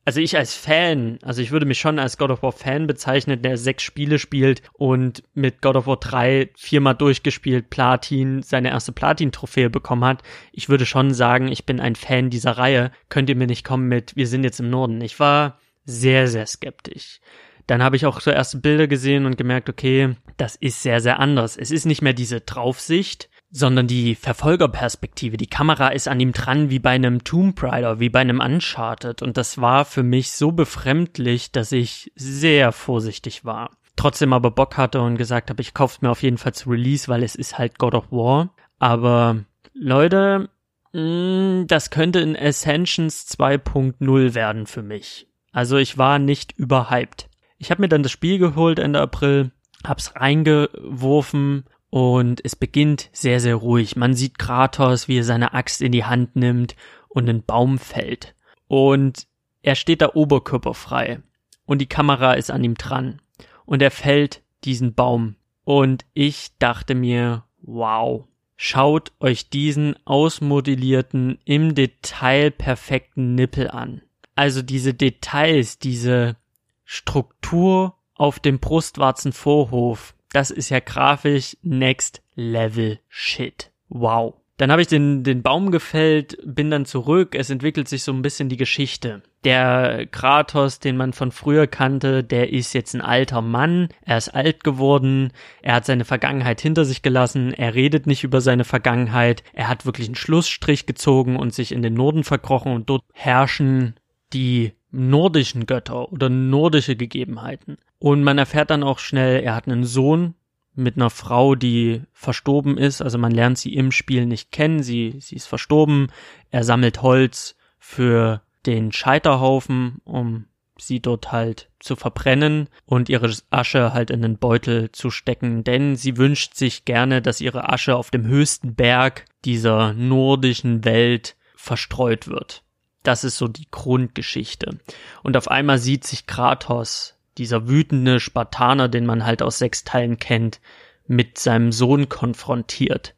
also ich als Fan, also ich würde mich schon als God of War Fan bezeichnen, der sechs Spiele spielt und mit God of War 3 viermal durchgespielt, Platin, seine erste Platin-Trophäe bekommen hat. Ich würde schon sagen, ich bin ein Fan dieser Reihe. Könnt ihr mir nicht kommen mit, wir sind jetzt im Norden. Ich war sehr, sehr skeptisch. Dann habe ich auch so erste Bilder gesehen und gemerkt, okay, das ist sehr, sehr anders. Es ist nicht mehr diese Draufsicht, sondern die Verfolgerperspektive. Die Kamera ist an ihm dran wie bei einem Tomb Raider, wie bei einem Uncharted. Und das war für mich so befremdlich, dass ich sehr vorsichtig war. Trotzdem aber Bock hatte und gesagt habe, ich kauf's mir auf jeden Fall zu Release, weil es ist halt God of War. Aber Leute, mh, mm, das könnte in Ascensions 2.0 werden für mich. Also ich war nicht überhyped. Ich habe mir dann das Spiel geholt Ende April, hab's reingeworfen und es beginnt sehr, sehr ruhig. Man sieht Kratos, wie er seine Axt in die Hand nimmt und einen Baum fällt. Und er steht da oberkörperfrei. Und die Kamera ist an ihm dran. Und er fällt diesen Baum. Und ich dachte mir, wow, schaut euch diesen ausmodellierten, im Detail perfekten Nippel an. Also diese Details, diese Struktur auf dem Brustwarzenvorhof, das ist ja grafisch next level shit. Wow. Dann habe ich den, den Baum gefällt, bin dann zurück. Es entwickelt sich so ein bisschen die Geschichte. Der Kratos, den man von früher kannte, der ist jetzt ein alter Mann. Er ist alt geworden. Er hat seine Vergangenheit hinter sich gelassen. Er redet nicht über seine Vergangenheit. Er hat wirklich einen Schlussstrich gezogen und sich in den Norden verkrochen und dort herrschen die nordischen Götter oder nordische Gegebenheiten. Und man erfährt dann auch schnell, er hat einen Sohn mit einer Frau, die verstorben ist. Also man lernt sie im Spiel nicht kennen. Sie, sie ist verstorben. Er sammelt Holz für den Scheiterhaufen, um sie dort halt zu verbrennen und ihre Asche halt in den Beutel zu stecken, denn sie wünscht sich gerne, dass ihre Asche auf dem höchsten Berg dieser nordischen Welt verstreut wird. Das ist so die Grundgeschichte. Und auf einmal sieht sich Kratos, dieser wütende Spartaner, den man halt aus sechs Teilen kennt, mit seinem Sohn konfrontiert.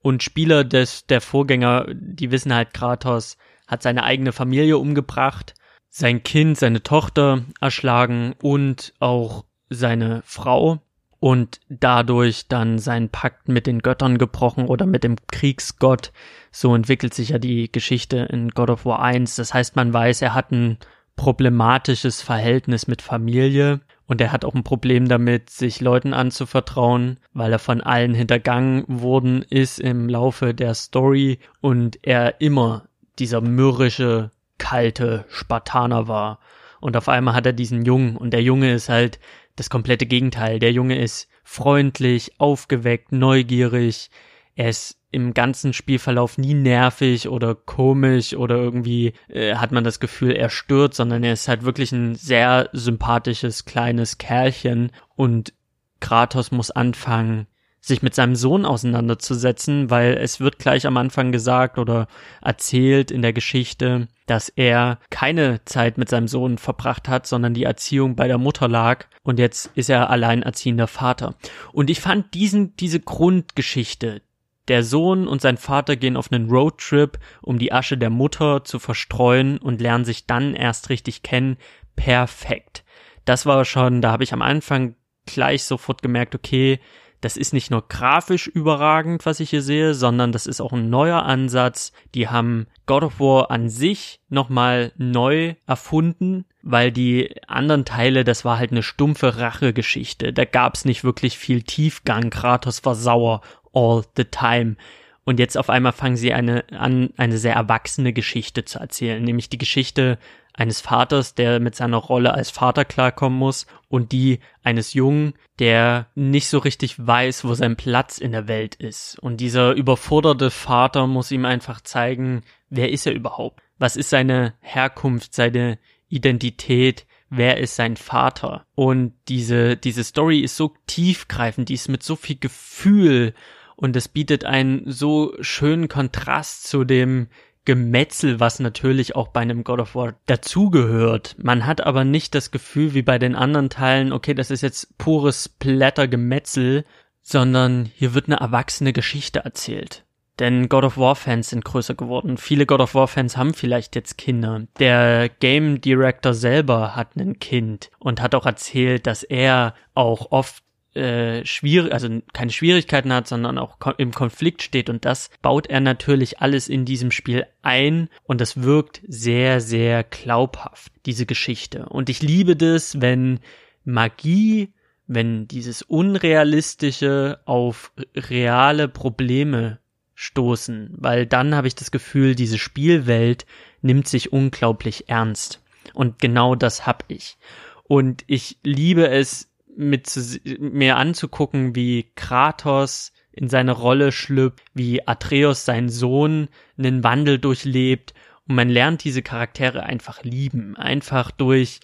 Und Spieler des, der Vorgänger, die wissen halt, Kratos hat seine eigene Familie umgebracht, sein Kind, seine Tochter erschlagen und auch seine Frau und dadurch dann seinen Pakt mit den Göttern gebrochen oder mit dem Kriegsgott. So entwickelt sich ja die Geschichte in God of War 1. Das heißt, man weiß, er hat ein problematisches Verhältnis mit Familie und er hat auch ein Problem damit, sich Leuten anzuvertrauen, weil er von allen hintergangen worden ist im Laufe der Story und er immer dieser mürrische, kalte Spartaner war. Und auf einmal hat er diesen Jungen und der Junge ist halt das komplette Gegenteil. Der Junge ist freundlich, aufgeweckt, neugierig. Er ist im ganzen Spielverlauf nie nervig oder komisch oder irgendwie äh, hat man das Gefühl, er stört, sondern er ist halt wirklich ein sehr sympathisches kleines Kerlchen und Kratos muss anfangen, sich mit seinem Sohn auseinanderzusetzen, weil es wird gleich am Anfang gesagt oder erzählt in der Geschichte, dass er keine Zeit mit seinem Sohn verbracht hat, sondern die Erziehung bei der Mutter lag und jetzt ist er alleinerziehender Vater. Und ich fand diesen, diese Grundgeschichte, der Sohn und sein Vater gehen auf einen Roadtrip, um die Asche der Mutter zu verstreuen und lernen sich dann erst richtig kennen. Perfekt. Das war schon, da habe ich am Anfang gleich sofort gemerkt, okay, das ist nicht nur grafisch überragend, was ich hier sehe, sondern das ist auch ein neuer Ansatz. Die haben God of War an sich nochmal neu erfunden, weil die anderen Teile, das war halt eine stumpfe Rachegeschichte. Da gab's nicht wirklich viel Tiefgang. Kratos war sauer all the time. Und jetzt auf einmal fangen sie eine, an, eine sehr erwachsene Geschichte zu erzählen, nämlich die Geschichte eines Vaters, der mit seiner Rolle als Vater klarkommen muss und die eines Jungen, der nicht so richtig weiß, wo sein Platz in der Welt ist. Und dieser überforderte Vater muss ihm einfach zeigen, wer ist er überhaupt? Was ist seine Herkunft, seine Identität? Wer ist sein Vater? Und diese, diese Story ist so tiefgreifend, die ist mit so viel Gefühl und es bietet einen so schönen Kontrast zu dem Gemetzel, was natürlich auch bei einem God of War dazugehört. Man hat aber nicht das Gefühl wie bei den anderen Teilen, okay, das ist jetzt pures Blättergemetzel, sondern hier wird eine erwachsene Geschichte erzählt. Denn God of War Fans sind größer geworden. Viele God of War Fans haben vielleicht jetzt Kinder. Der Game Director selber hat ein Kind und hat auch erzählt, dass er auch oft äh, schwierig, also keine Schwierigkeiten hat, sondern auch im Konflikt steht und das baut er natürlich alles in diesem Spiel ein und das wirkt sehr, sehr glaubhaft, diese Geschichte. Und ich liebe das, wenn Magie, wenn dieses Unrealistische auf reale Probleme stoßen, weil dann habe ich das Gefühl, diese Spielwelt nimmt sich unglaublich ernst. Und genau das hab ich. Und ich liebe es, mit mir anzugucken, wie Kratos in seine Rolle schlüpft, wie Atreus sein Sohn einen Wandel durchlebt und man lernt diese Charaktere einfach lieben, einfach durch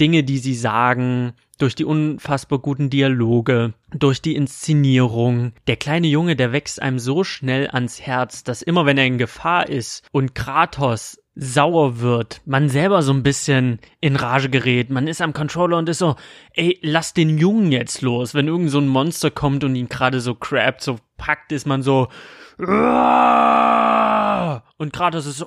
Dinge, die sie sagen, durch die unfassbar guten Dialoge, durch die Inszenierung. Der kleine Junge, der wächst einem so schnell ans Herz, dass immer wenn er in Gefahr ist und Kratos sauer wird, man selber so ein bisschen in Rage gerät, man ist am Controller und ist so, ey, lass den Jungen jetzt los. Wenn irgend so ein Monster kommt und ihn gerade so crappt, so packt, ist man so, und Kratos ist so,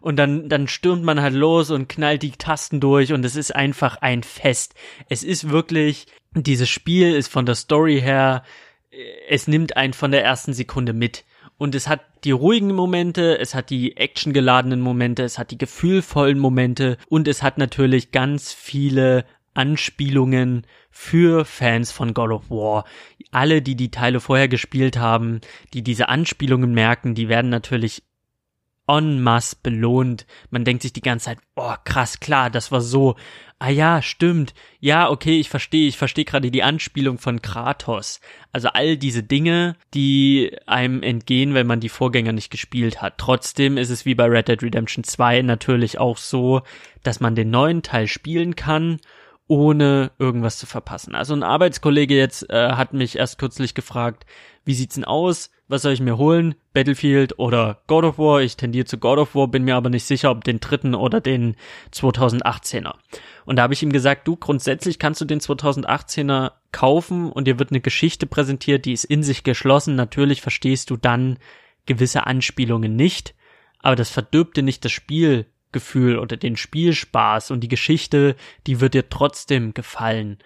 und dann, dann stürmt man halt los und knallt die Tasten durch und es ist einfach ein Fest. Es ist wirklich, dieses Spiel ist von der Story her, es nimmt einen von der ersten Sekunde mit. Und es hat die ruhigen Momente, es hat die actiongeladenen Momente, es hat die gefühlvollen Momente und es hat natürlich ganz viele Anspielungen für Fans von God of War. Alle, die die Teile vorher gespielt haben, die diese Anspielungen merken, die werden natürlich en masse belohnt. Man denkt sich die ganze Zeit, oh krass, klar, das war so. Ah ja, stimmt. Ja, okay, ich verstehe, ich verstehe gerade die Anspielung von Kratos. Also all diese Dinge, die einem entgehen, wenn man die Vorgänger nicht gespielt hat. Trotzdem ist es wie bei Red Dead Redemption 2 natürlich auch so, dass man den neuen Teil spielen kann ohne irgendwas zu verpassen. Also ein Arbeitskollege jetzt äh, hat mich erst kürzlich gefragt, wie sieht's denn aus? Was soll ich mir holen? Battlefield oder God of War? Ich tendiere zu God of War, bin mir aber nicht sicher, ob den dritten oder den 2018er. Und da habe ich ihm gesagt, du, grundsätzlich kannst du den 2018er kaufen und dir wird eine Geschichte präsentiert, die ist in sich geschlossen. Natürlich verstehst du dann gewisse Anspielungen nicht, aber das verdirbt dir nicht das Spiel Gefühl oder den Spielspaß und die Geschichte, die wird dir trotzdem gefallen.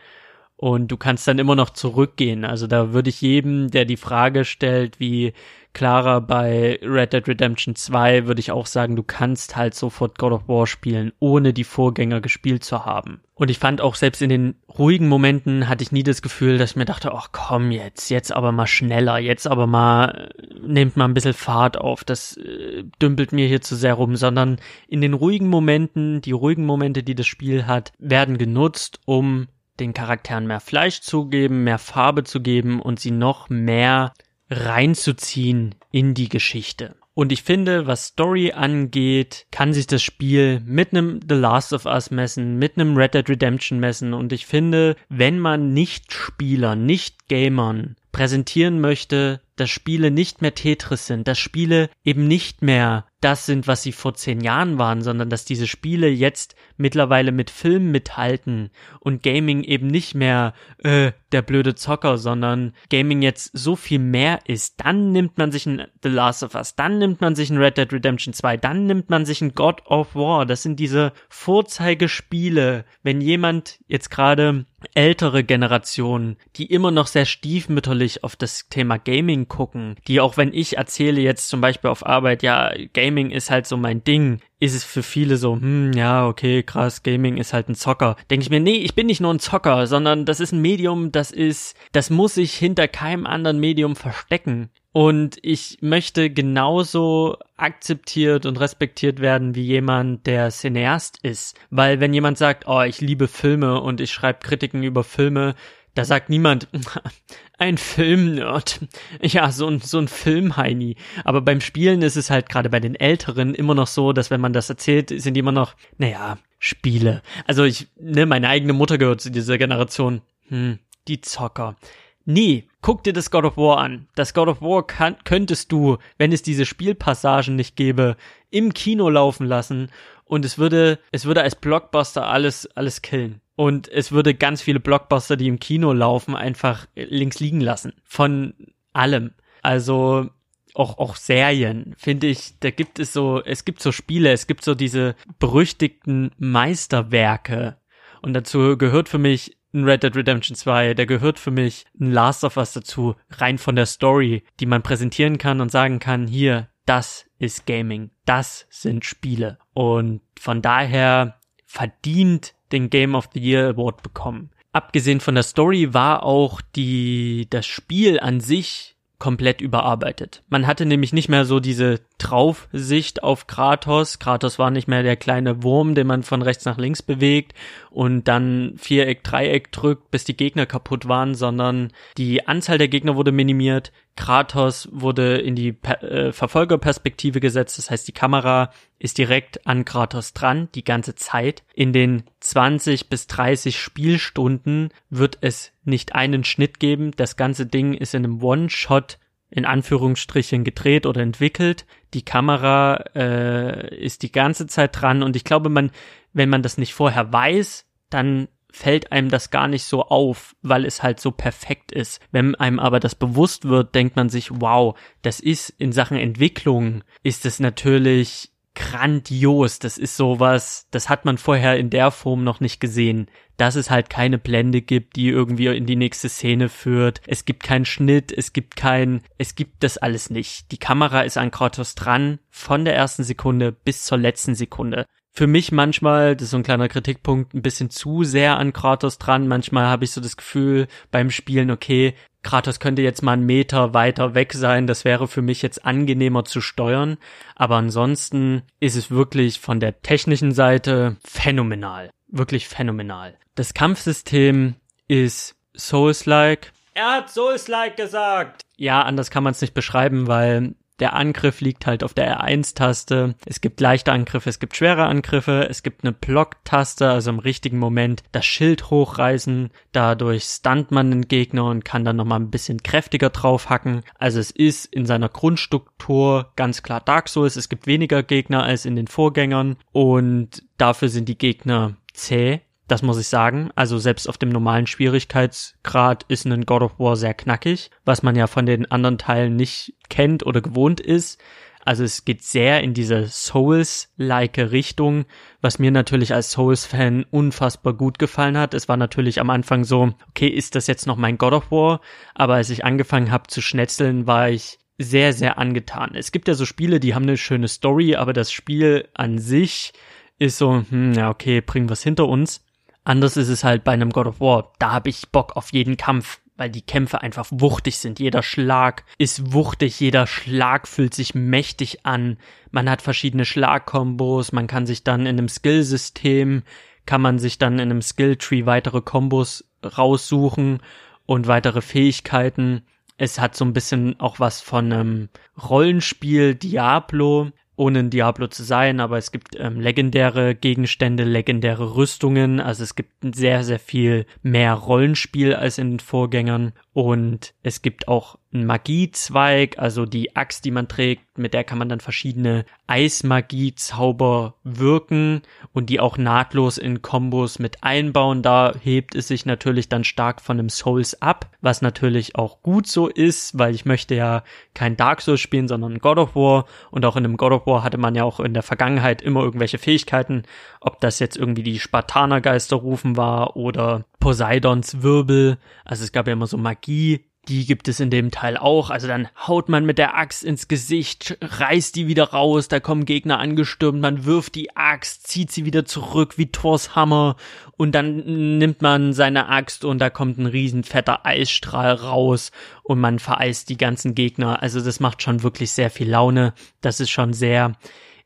Und du kannst dann immer noch zurückgehen. Also da würde ich jedem, der die Frage stellt, wie Clara bei Red Dead Redemption 2 würde ich auch sagen, du kannst halt sofort God of War spielen, ohne die Vorgänger gespielt zu haben. Und ich fand auch selbst in den ruhigen Momenten hatte ich nie das Gefühl, dass ich mir dachte, ach komm jetzt, jetzt aber mal schneller, jetzt aber mal, nehmt mal ein bisschen Fahrt auf, das äh, dümpelt mir hier zu sehr rum, sondern in den ruhigen Momenten, die ruhigen Momente, die das Spiel hat, werden genutzt, um den Charakteren mehr Fleisch zu geben, mehr Farbe zu geben und sie noch mehr reinzuziehen in die Geschichte. Und ich finde, was Story angeht, kann sich das Spiel mit einem The Last of Us messen, mit einem Red Dead Redemption messen. Und ich finde, wenn man nicht Spielern, nicht Gamern präsentieren möchte, dass Spiele nicht mehr Tetris sind, dass Spiele eben nicht mehr das sind, was sie vor zehn Jahren waren, sondern dass diese Spiele jetzt mittlerweile mit Filmen mithalten und Gaming eben nicht mehr äh, der blöde Zocker, sondern Gaming jetzt so viel mehr ist. Dann nimmt man sich ein The Last of Us, dann nimmt man sich ein Red Dead Redemption 2, dann nimmt man sich ein God of War. Das sind diese Vorzeigespiele. Wenn jemand jetzt gerade ältere Generationen, die immer noch sehr stiefmütterlich auf das Thema Gaming gucken, die auch wenn ich erzähle jetzt zum Beispiel auf Arbeit, ja, Gaming ist halt so mein Ding, ist es für viele so, hm, ja, okay, krass, Gaming ist halt ein Zocker. Denke ich mir, nee, ich bin nicht nur ein Zocker, sondern das ist ein Medium, das ist, das muss sich hinter keinem anderen Medium verstecken. Und ich möchte genauso akzeptiert und respektiert werden wie jemand, der Cineast ist. Weil wenn jemand sagt, oh, ich liebe Filme und ich schreibe Kritiken über Filme, da sagt niemand, ein Filmnerd. Ja, so ein, so ein Filmheini. Aber beim Spielen ist es halt gerade bei den Älteren immer noch so, dass wenn man das erzählt, sind die immer noch, naja, Spiele. Also ich, ne, meine eigene Mutter gehört zu dieser Generation. Hm, die Zocker. Nee, guck dir das God of War an. Das God of War kann, könntest du, wenn es diese Spielpassagen nicht gäbe, im Kino laufen lassen und es würde, es würde als Blockbuster alles, alles killen. Und es würde ganz viele Blockbuster, die im Kino laufen, einfach links liegen lassen. Von allem. Also, auch, auch Serien, finde ich, da gibt es so, es gibt so Spiele, es gibt so diese berüchtigten Meisterwerke. Und dazu gehört für mich ein Red Dead Redemption 2, der gehört für mich ein Last of Us dazu, rein von der Story, die man präsentieren kann und sagen kann, hier, das ist Gaming, das sind Spiele. Und von daher verdient den Game of the Year Award bekommen. Abgesehen von der Story war auch die, das Spiel an sich komplett überarbeitet. Man hatte nämlich nicht mehr so diese Draufsicht auf Kratos. Kratos war nicht mehr der kleine Wurm, den man von rechts nach links bewegt und dann Viereck, Dreieck drückt, bis die Gegner kaputt waren, sondern die Anzahl der Gegner wurde minimiert. Kratos wurde in die per äh, Verfolgerperspektive gesetzt. Das heißt, die Kamera ist direkt an Kratos dran, die ganze Zeit. In den 20 bis 30 Spielstunden wird es nicht einen Schnitt geben. Das ganze Ding ist in einem One-Shot in Anführungsstrichen gedreht oder entwickelt. Die Kamera äh, ist die ganze Zeit dran und ich glaube, man, wenn man das nicht vorher weiß, dann fällt einem das gar nicht so auf, weil es halt so perfekt ist. Wenn einem aber das bewusst wird, denkt man sich, wow, das ist in Sachen Entwicklung, ist es natürlich grandios. Das ist sowas, das hat man vorher in der Form noch nicht gesehen. Dass es halt keine Blende gibt, die irgendwie in die nächste Szene führt. Es gibt keinen Schnitt, es gibt kein, es gibt das alles nicht. Die Kamera ist an Kratos dran, von der ersten Sekunde bis zur letzten Sekunde für mich manchmal, das ist so ein kleiner Kritikpunkt, ein bisschen zu sehr an Kratos dran. Manchmal habe ich so das Gefühl beim Spielen, okay, Kratos könnte jetzt mal einen Meter weiter weg sein. Das wäre für mich jetzt angenehmer zu steuern. Aber ansonsten ist es wirklich von der technischen Seite phänomenal. Wirklich phänomenal. Das Kampfsystem ist Souls-like. Er hat Souls-like gesagt. Ja, anders kann man es nicht beschreiben, weil der Angriff liegt halt auf der R1-Taste. Es gibt leichte Angriffe, es gibt schwere Angriffe, es gibt eine Block-Taste, also im richtigen Moment das Schild hochreißen. Dadurch stunt man den Gegner und kann dann nochmal ein bisschen kräftiger draufhacken. Also es ist in seiner Grundstruktur ganz klar Dark Souls. Es gibt weniger Gegner als in den Vorgängern und dafür sind die Gegner zäh das muss ich sagen. Also selbst auf dem normalen Schwierigkeitsgrad ist ein God of War sehr knackig, was man ja von den anderen Teilen nicht kennt oder gewohnt ist. Also es geht sehr in diese Souls-like Richtung, was mir natürlich als Souls-Fan unfassbar gut gefallen hat. Es war natürlich am Anfang so, okay, ist das jetzt noch mein God of War? Aber als ich angefangen habe zu schnetzeln, war ich sehr, sehr angetan. Es gibt ja so Spiele, die haben eine schöne Story, aber das Spiel an sich ist so, hm, ja, okay, bringen was hinter uns. Anders ist es halt bei einem God of War. Da habe ich Bock auf jeden Kampf, weil die Kämpfe einfach wuchtig sind. Jeder Schlag ist wuchtig, jeder Schlag fühlt sich mächtig an. Man hat verschiedene Schlagkombos, man kann sich dann in einem Skillsystem, kann man sich dann in einem Skilltree weitere Kombos raussuchen und weitere Fähigkeiten. Es hat so ein bisschen auch was von einem Rollenspiel Diablo, ohne ein Diablo zu sein, aber es gibt ähm, legendäre Gegenstände, legendäre Rüstungen, also es gibt sehr, sehr viel mehr Rollenspiel als in den Vorgängern und es gibt auch einen Magiezweig, also die Axt, die man trägt, mit der kann man dann verschiedene Eismagie-Zauber wirken und die auch nahtlos in Kombos mit einbauen. Da hebt es sich natürlich dann stark von dem Souls ab, was natürlich auch gut so ist, weil ich möchte ja kein Dark Souls spielen, sondern God of War und auch in einem God of War hatte man ja auch in der Vergangenheit immer irgendwelche Fähigkeiten, ob das jetzt irgendwie die Spartanergeister rufen war oder Poseidons Wirbel. Also es gab ja immer so Magie. Die gibt es in dem Teil auch. Also dann haut man mit der Axt ins Gesicht, reißt die wieder raus, da kommen Gegner angestürmt, man wirft die Axt, zieht sie wieder zurück wie Thors Hammer und dann nimmt man seine Axt und da kommt ein riesen fetter Eisstrahl raus und man vereist die ganzen Gegner. Also das macht schon wirklich sehr viel Laune. Das ist schon sehr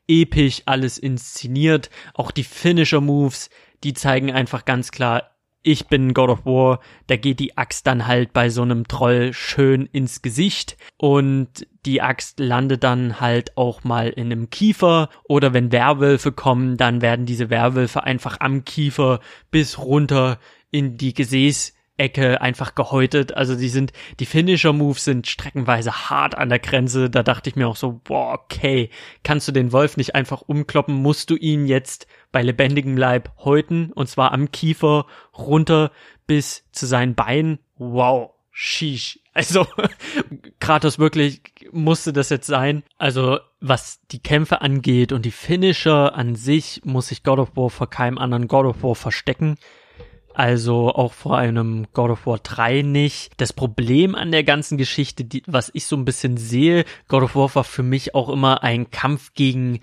episch alles inszeniert. Auch die Finisher Moves, die zeigen einfach ganz klar, ich bin God of War, da geht die Axt dann halt bei so einem Troll schön ins Gesicht. Und die Axt landet dann halt auch mal in einem Kiefer. Oder wenn Werwölfe kommen, dann werden diese Werwölfe einfach am Kiefer bis runter in die Gesäß Ecke einfach gehäutet. Also die sind, die Finisher Moves sind streckenweise hart an der Grenze. Da dachte ich mir auch so, boah, okay, kannst du den Wolf nicht einfach umkloppen? Musst du ihn jetzt bei lebendigem Leib häuten? Und zwar am Kiefer runter bis zu seinen Beinen? Wow. Sheesh. Also, Kratos wirklich musste das jetzt sein. Also, was die Kämpfe angeht und die Finisher an sich, muss sich God of War vor keinem anderen God of War verstecken. Also auch vor einem God of War 3 nicht. Das Problem an der ganzen Geschichte, die, was ich so ein bisschen sehe, God of War war für mich auch immer ein Kampf gegen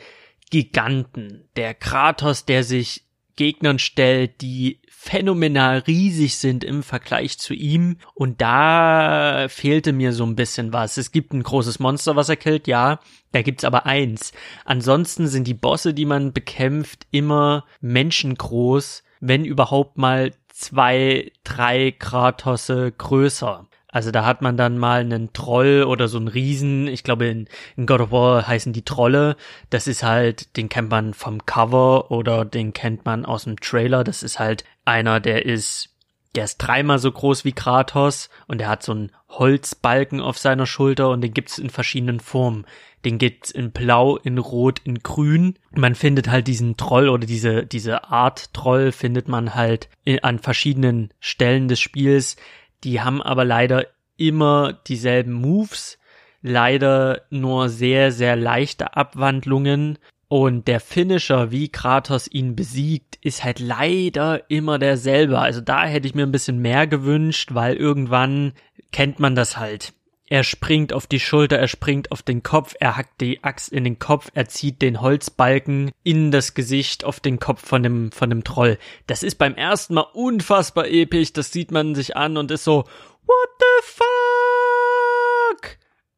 Giganten. Der Kratos, der sich Gegnern stellt, die phänomenal riesig sind im Vergleich zu ihm. Und da fehlte mir so ein bisschen was. Es gibt ein großes Monster, was er killt, ja. Da gibt's aber eins. Ansonsten sind die Bosse, die man bekämpft, immer menschengroß, wenn überhaupt mal zwei, drei Kratosse größer. Also da hat man dann mal einen Troll oder so einen Riesen. Ich glaube, in, in, God of War heißen die Trolle. Das ist halt, den kennt man vom Cover oder den kennt man aus dem Trailer. Das ist halt einer, der ist, der ist dreimal so groß wie Kratos und der hat so einen Holzbalken auf seiner Schulter und den gibt's in verschiedenen Formen. Den gibt's in Blau, in Rot, in Grün. Man findet halt diesen Troll oder diese, diese Art Troll findet man halt an verschiedenen Stellen des Spiels. Die haben aber leider immer dieselben Moves. Leider nur sehr, sehr leichte Abwandlungen. Und der Finisher, wie Kratos ihn besiegt, ist halt leider immer derselbe. Also da hätte ich mir ein bisschen mehr gewünscht, weil irgendwann kennt man das halt. Er springt auf die Schulter, er springt auf den Kopf, er hackt die Axt in den Kopf, er zieht den Holzbalken in das Gesicht auf den Kopf von dem, von dem Troll. Das ist beim ersten Mal unfassbar episch, das sieht man sich an und ist so, what the fuck?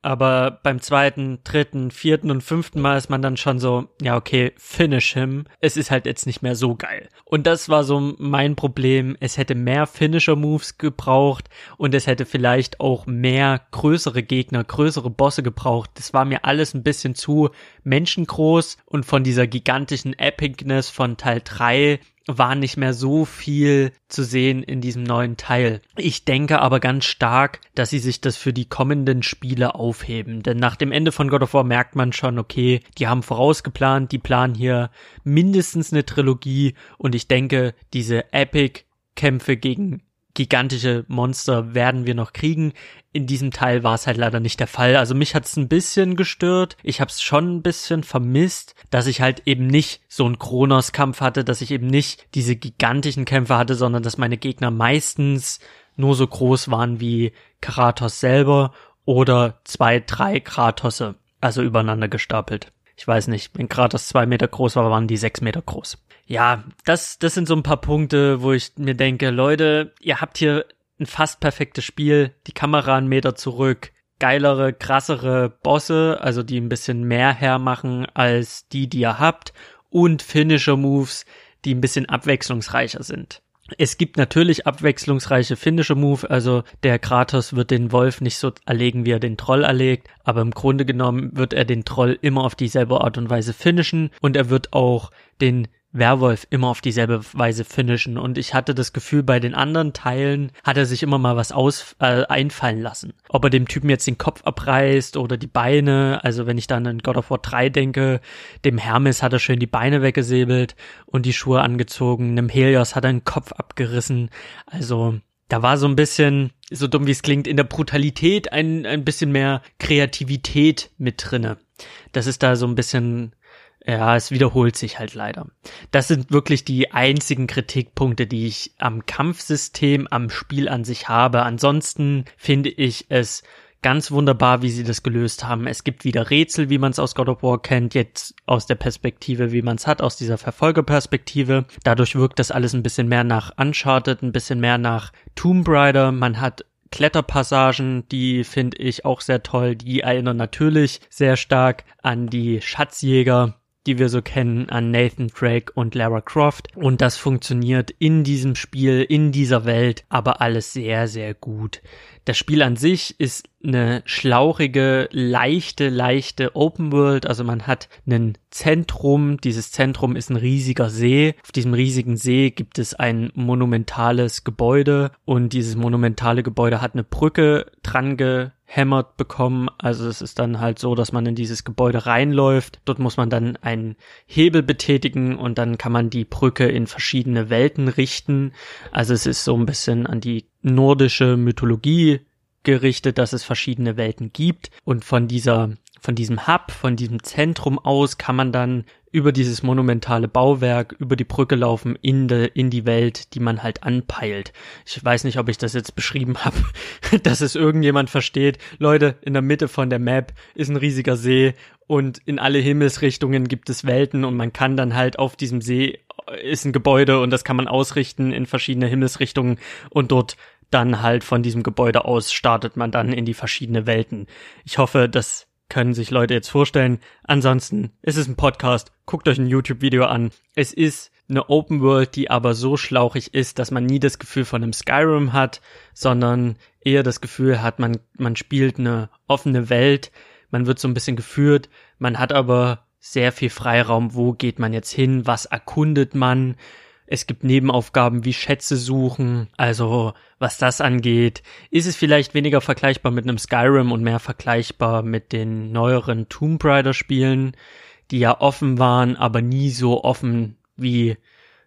Aber beim zweiten, dritten, vierten und fünften Mal ist man dann schon so, ja, okay, finish him. Es ist halt jetzt nicht mehr so geil. Und das war so mein Problem. Es hätte mehr Finisher-Moves gebraucht und es hätte vielleicht auch mehr größere Gegner, größere Bosse gebraucht. Das war mir alles ein bisschen zu menschengroß und von dieser gigantischen Epicness von Teil 3 war nicht mehr so viel zu sehen in diesem neuen Teil. Ich denke aber ganz stark, dass sie sich das für die kommenden Spiele aufheben. Denn nach dem Ende von God of War merkt man schon, okay, die haben vorausgeplant, die planen hier mindestens eine Trilogie und ich denke, diese Epic Kämpfe gegen gigantische Monster werden wir noch kriegen. In diesem Teil war es halt leider nicht der Fall. Also mich hat es ein bisschen gestört. Ich habe es schon ein bisschen vermisst, dass ich halt eben nicht so einen Kronos-Kampf hatte, dass ich eben nicht diese gigantischen Kämpfe hatte, sondern dass meine Gegner meistens nur so groß waren wie Kratos selber oder zwei, drei Kratosse, also übereinander gestapelt. Ich weiß nicht, wenn Kratos zwei Meter groß war, waren die sechs Meter groß. Ja, das, das sind so ein paar Punkte, wo ich mir denke, Leute, ihr habt hier ein fast perfektes Spiel, die Kamera einen Meter zurück, geilere, krassere Bosse, also die ein bisschen mehr hermachen als die, die ihr habt, und Finisher Moves, die ein bisschen abwechslungsreicher sind. Es gibt natürlich abwechslungsreiche finnische Move, also der Kratos wird den Wolf nicht so erlegen, wie er den Troll erlegt, aber im Grunde genommen wird er den Troll immer auf dieselbe Art und Weise finishen und er wird auch den Werwolf immer auf dieselbe Weise finishen. Und ich hatte das Gefühl, bei den anderen Teilen hat er sich immer mal was aus, äh, einfallen lassen. Ob er dem Typen jetzt den Kopf abreißt oder die Beine. Also wenn ich dann an God of War 3 denke, dem Hermes hat er schön die Beine weggesäbelt und die Schuhe angezogen. Einem Helios hat er den Kopf abgerissen. Also da war so ein bisschen, so dumm wie es klingt, in der Brutalität ein, ein bisschen mehr Kreativität mit drinne. Das ist da so ein bisschen ja, es wiederholt sich halt leider. Das sind wirklich die einzigen Kritikpunkte, die ich am Kampfsystem, am Spiel an sich habe. Ansonsten finde ich es ganz wunderbar, wie sie das gelöst haben. Es gibt wieder Rätsel, wie man es aus God of War kennt, jetzt aus der Perspektive, wie man es hat, aus dieser Verfolgerperspektive. Dadurch wirkt das alles ein bisschen mehr nach Uncharted, ein bisschen mehr nach Tomb Raider. Man hat Kletterpassagen, die finde ich auch sehr toll. Die erinnern natürlich sehr stark an die Schatzjäger die wir so kennen, an Nathan Drake und Lara Croft. Und das funktioniert in diesem Spiel, in dieser Welt, aber alles sehr, sehr gut. Das Spiel an sich ist eine schlauchige, leichte, leichte Open World. Also man hat ein Zentrum. Dieses Zentrum ist ein riesiger See. Auf diesem riesigen See gibt es ein monumentales Gebäude und dieses monumentale Gebäude hat eine Brücke dran gehämmert bekommen. Also es ist dann halt so, dass man in dieses Gebäude reinläuft. Dort muss man dann einen Hebel betätigen und dann kann man die Brücke in verschiedene Welten richten. Also es ist so ein bisschen an die nordische Mythologie gerichtet, dass es verschiedene Welten gibt und von dieser von diesem Hub, von diesem Zentrum aus kann man dann über dieses monumentale Bauwerk, über die Brücke laufen in, de, in die Welt, die man halt anpeilt. Ich weiß nicht, ob ich das jetzt beschrieben habe, dass es irgendjemand versteht. Leute, in der Mitte von der Map ist ein riesiger See und in alle Himmelsrichtungen gibt es Welten und man kann dann halt auf diesem See ist ein Gebäude und das kann man ausrichten in verschiedene Himmelsrichtungen und dort dann halt von diesem Gebäude aus startet man dann in die verschiedenen Welten. Ich hoffe, das können sich Leute jetzt vorstellen. Ansonsten ist es ein Podcast. Guckt euch ein YouTube-Video an. Es ist eine Open World, die aber so schlauchig ist, dass man nie das Gefühl von einem Skyrim hat, sondern eher das Gefühl hat, man, man spielt eine offene Welt. Man wird so ein bisschen geführt. Man hat aber sehr viel Freiraum. Wo geht man jetzt hin? Was erkundet man? Es gibt Nebenaufgaben wie Schätze suchen. Also, was das angeht, ist es vielleicht weniger vergleichbar mit einem Skyrim und mehr vergleichbar mit den neueren Tomb Raider Spielen, die ja offen waren, aber nie so offen wie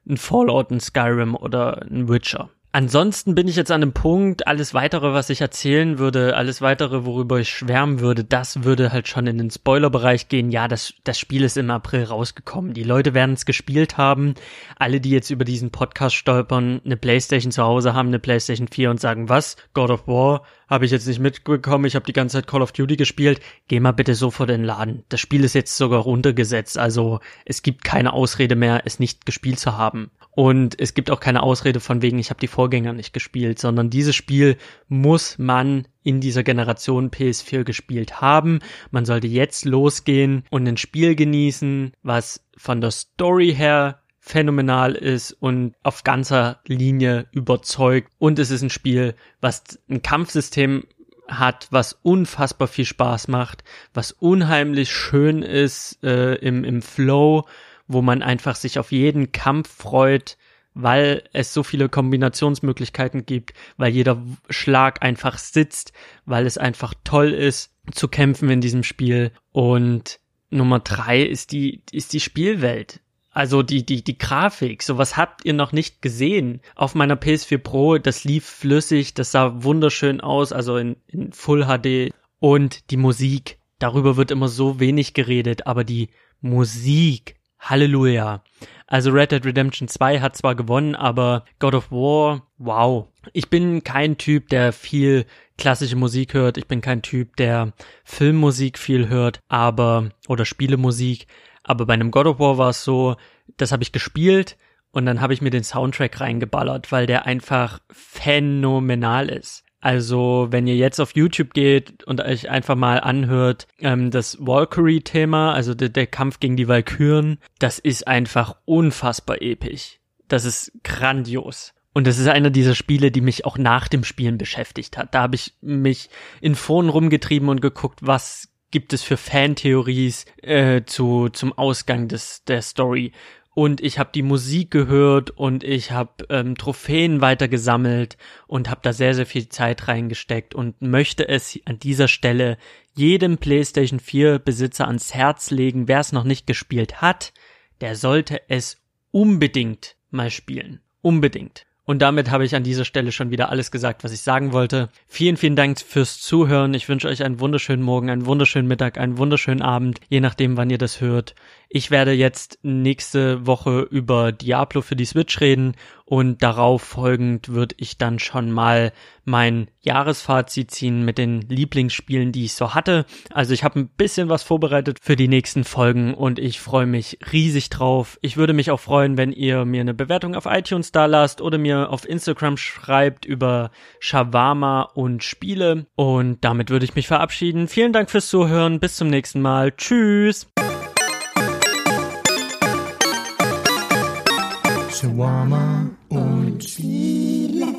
ein Fallout, ein Skyrim oder ein Witcher. Ansonsten bin ich jetzt an dem Punkt, alles weitere, was ich erzählen würde, alles weitere, worüber ich schwärmen würde, das würde halt schon in den Spoilerbereich gehen. Ja, das, das Spiel ist im April rausgekommen. Die Leute werden es gespielt haben. Alle, die jetzt über diesen Podcast stolpern, eine Playstation zu Hause haben, eine Playstation 4 und sagen, was? God of War? Habe ich jetzt nicht mitbekommen, ich habe die ganze Zeit Call of Duty gespielt. Geh mal bitte sofort in den Laden. Das Spiel ist jetzt sogar runtergesetzt, also es gibt keine Ausrede mehr, es nicht gespielt zu haben. Und es gibt auch keine Ausrede von wegen, ich habe die Vorgänger nicht gespielt, sondern dieses Spiel muss man in dieser Generation PS4 gespielt haben. Man sollte jetzt losgehen und ein Spiel genießen, was von der Story her phänomenal ist und auf ganzer Linie überzeugt. Und es ist ein Spiel, was ein Kampfsystem hat, was unfassbar viel Spaß macht, was unheimlich schön ist äh, im, im Flow wo man einfach sich auf jeden Kampf freut, weil es so viele Kombinationsmöglichkeiten gibt, weil jeder Schlag einfach sitzt, weil es einfach toll ist zu kämpfen in diesem Spiel. Und Nummer drei ist die, ist die Spielwelt. Also die, die, die Grafik, sowas habt ihr noch nicht gesehen. Auf meiner PS4 Pro, das lief flüssig, das sah wunderschön aus, also in, in Full HD. Und die Musik, darüber wird immer so wenig geredet, aber die Musik, Halleluja. Also Red Dead Redemption 2 hat zwar gewonnen, aber God of War, wow. Ich bin kein Typ, der viel klassische Musik hört. Ich bin kein Typ, der Filmmusik viel hört, aber, oder Spielemusik. Aber bei einem God of War war es so, das habe ich gespielt und dann habe ich mir den Soundtrack reingeballert, weil der einfach phänomenal ist. Also, wenn ihr jetzt auf YouTube geht und euch einfach mal anhört, ähm, das Valkyrie-Thema, also der, der Kampf gegen die Valkyren, das ist einfach unfassbar episch. Das ist grandios. Und das ist einer dieser Spiele, die mich auch nach dem Spielen beschäftigt hat. Da habe ich mich in Foren rumgetrieben und geguckt, was gibt es für Fantheories äh, zu zum Ausgang des der Story und ich habe die Musik gehört und ich habe ähm, Trophäen weitergesammelt und habe da sehr, sehr viel Zeit reingesteckt und möchte es an dieser Stelle jedem PlayStation 4 Besitzer ans Herz legen, wer es noch nicht gespielt hat, der sollte es unbedingt mal spielen. Unbedingt. Und damit habe ich an dieser Stelle schon wieder alles gesagt, was ich sagen wollte. Vielen, vielen Dank fürs Zuhören. Ich wünsche euch einen wunderschönen Morgen, einen wunderschönen Mittag, einen wunderschönen Abend, je nachdem, wann ihr das hört. Ich werde jetzt nächste Woche über Diablo für die Switch reden und darauf folgend würde ich dann schon mal mein Jahresfazit ziehen mit den Lieblingsspielen, die ich so hatte. Also ich habe ein bisschen was vorbereitet für die nächsten Folgen und ich freue mich riesig drauf. Ich würde mich auch freuen, wenn ihr mir eine Bewertung auf iTunes da lasst oder mir auf Instagram schreibt über Shawarma und Spiele. Und damit würde ich mich verabschieden. Vielen Dank fürs Zuhören. Bis zum nächsten Mal. Tschüss. Shawarma und Spiele.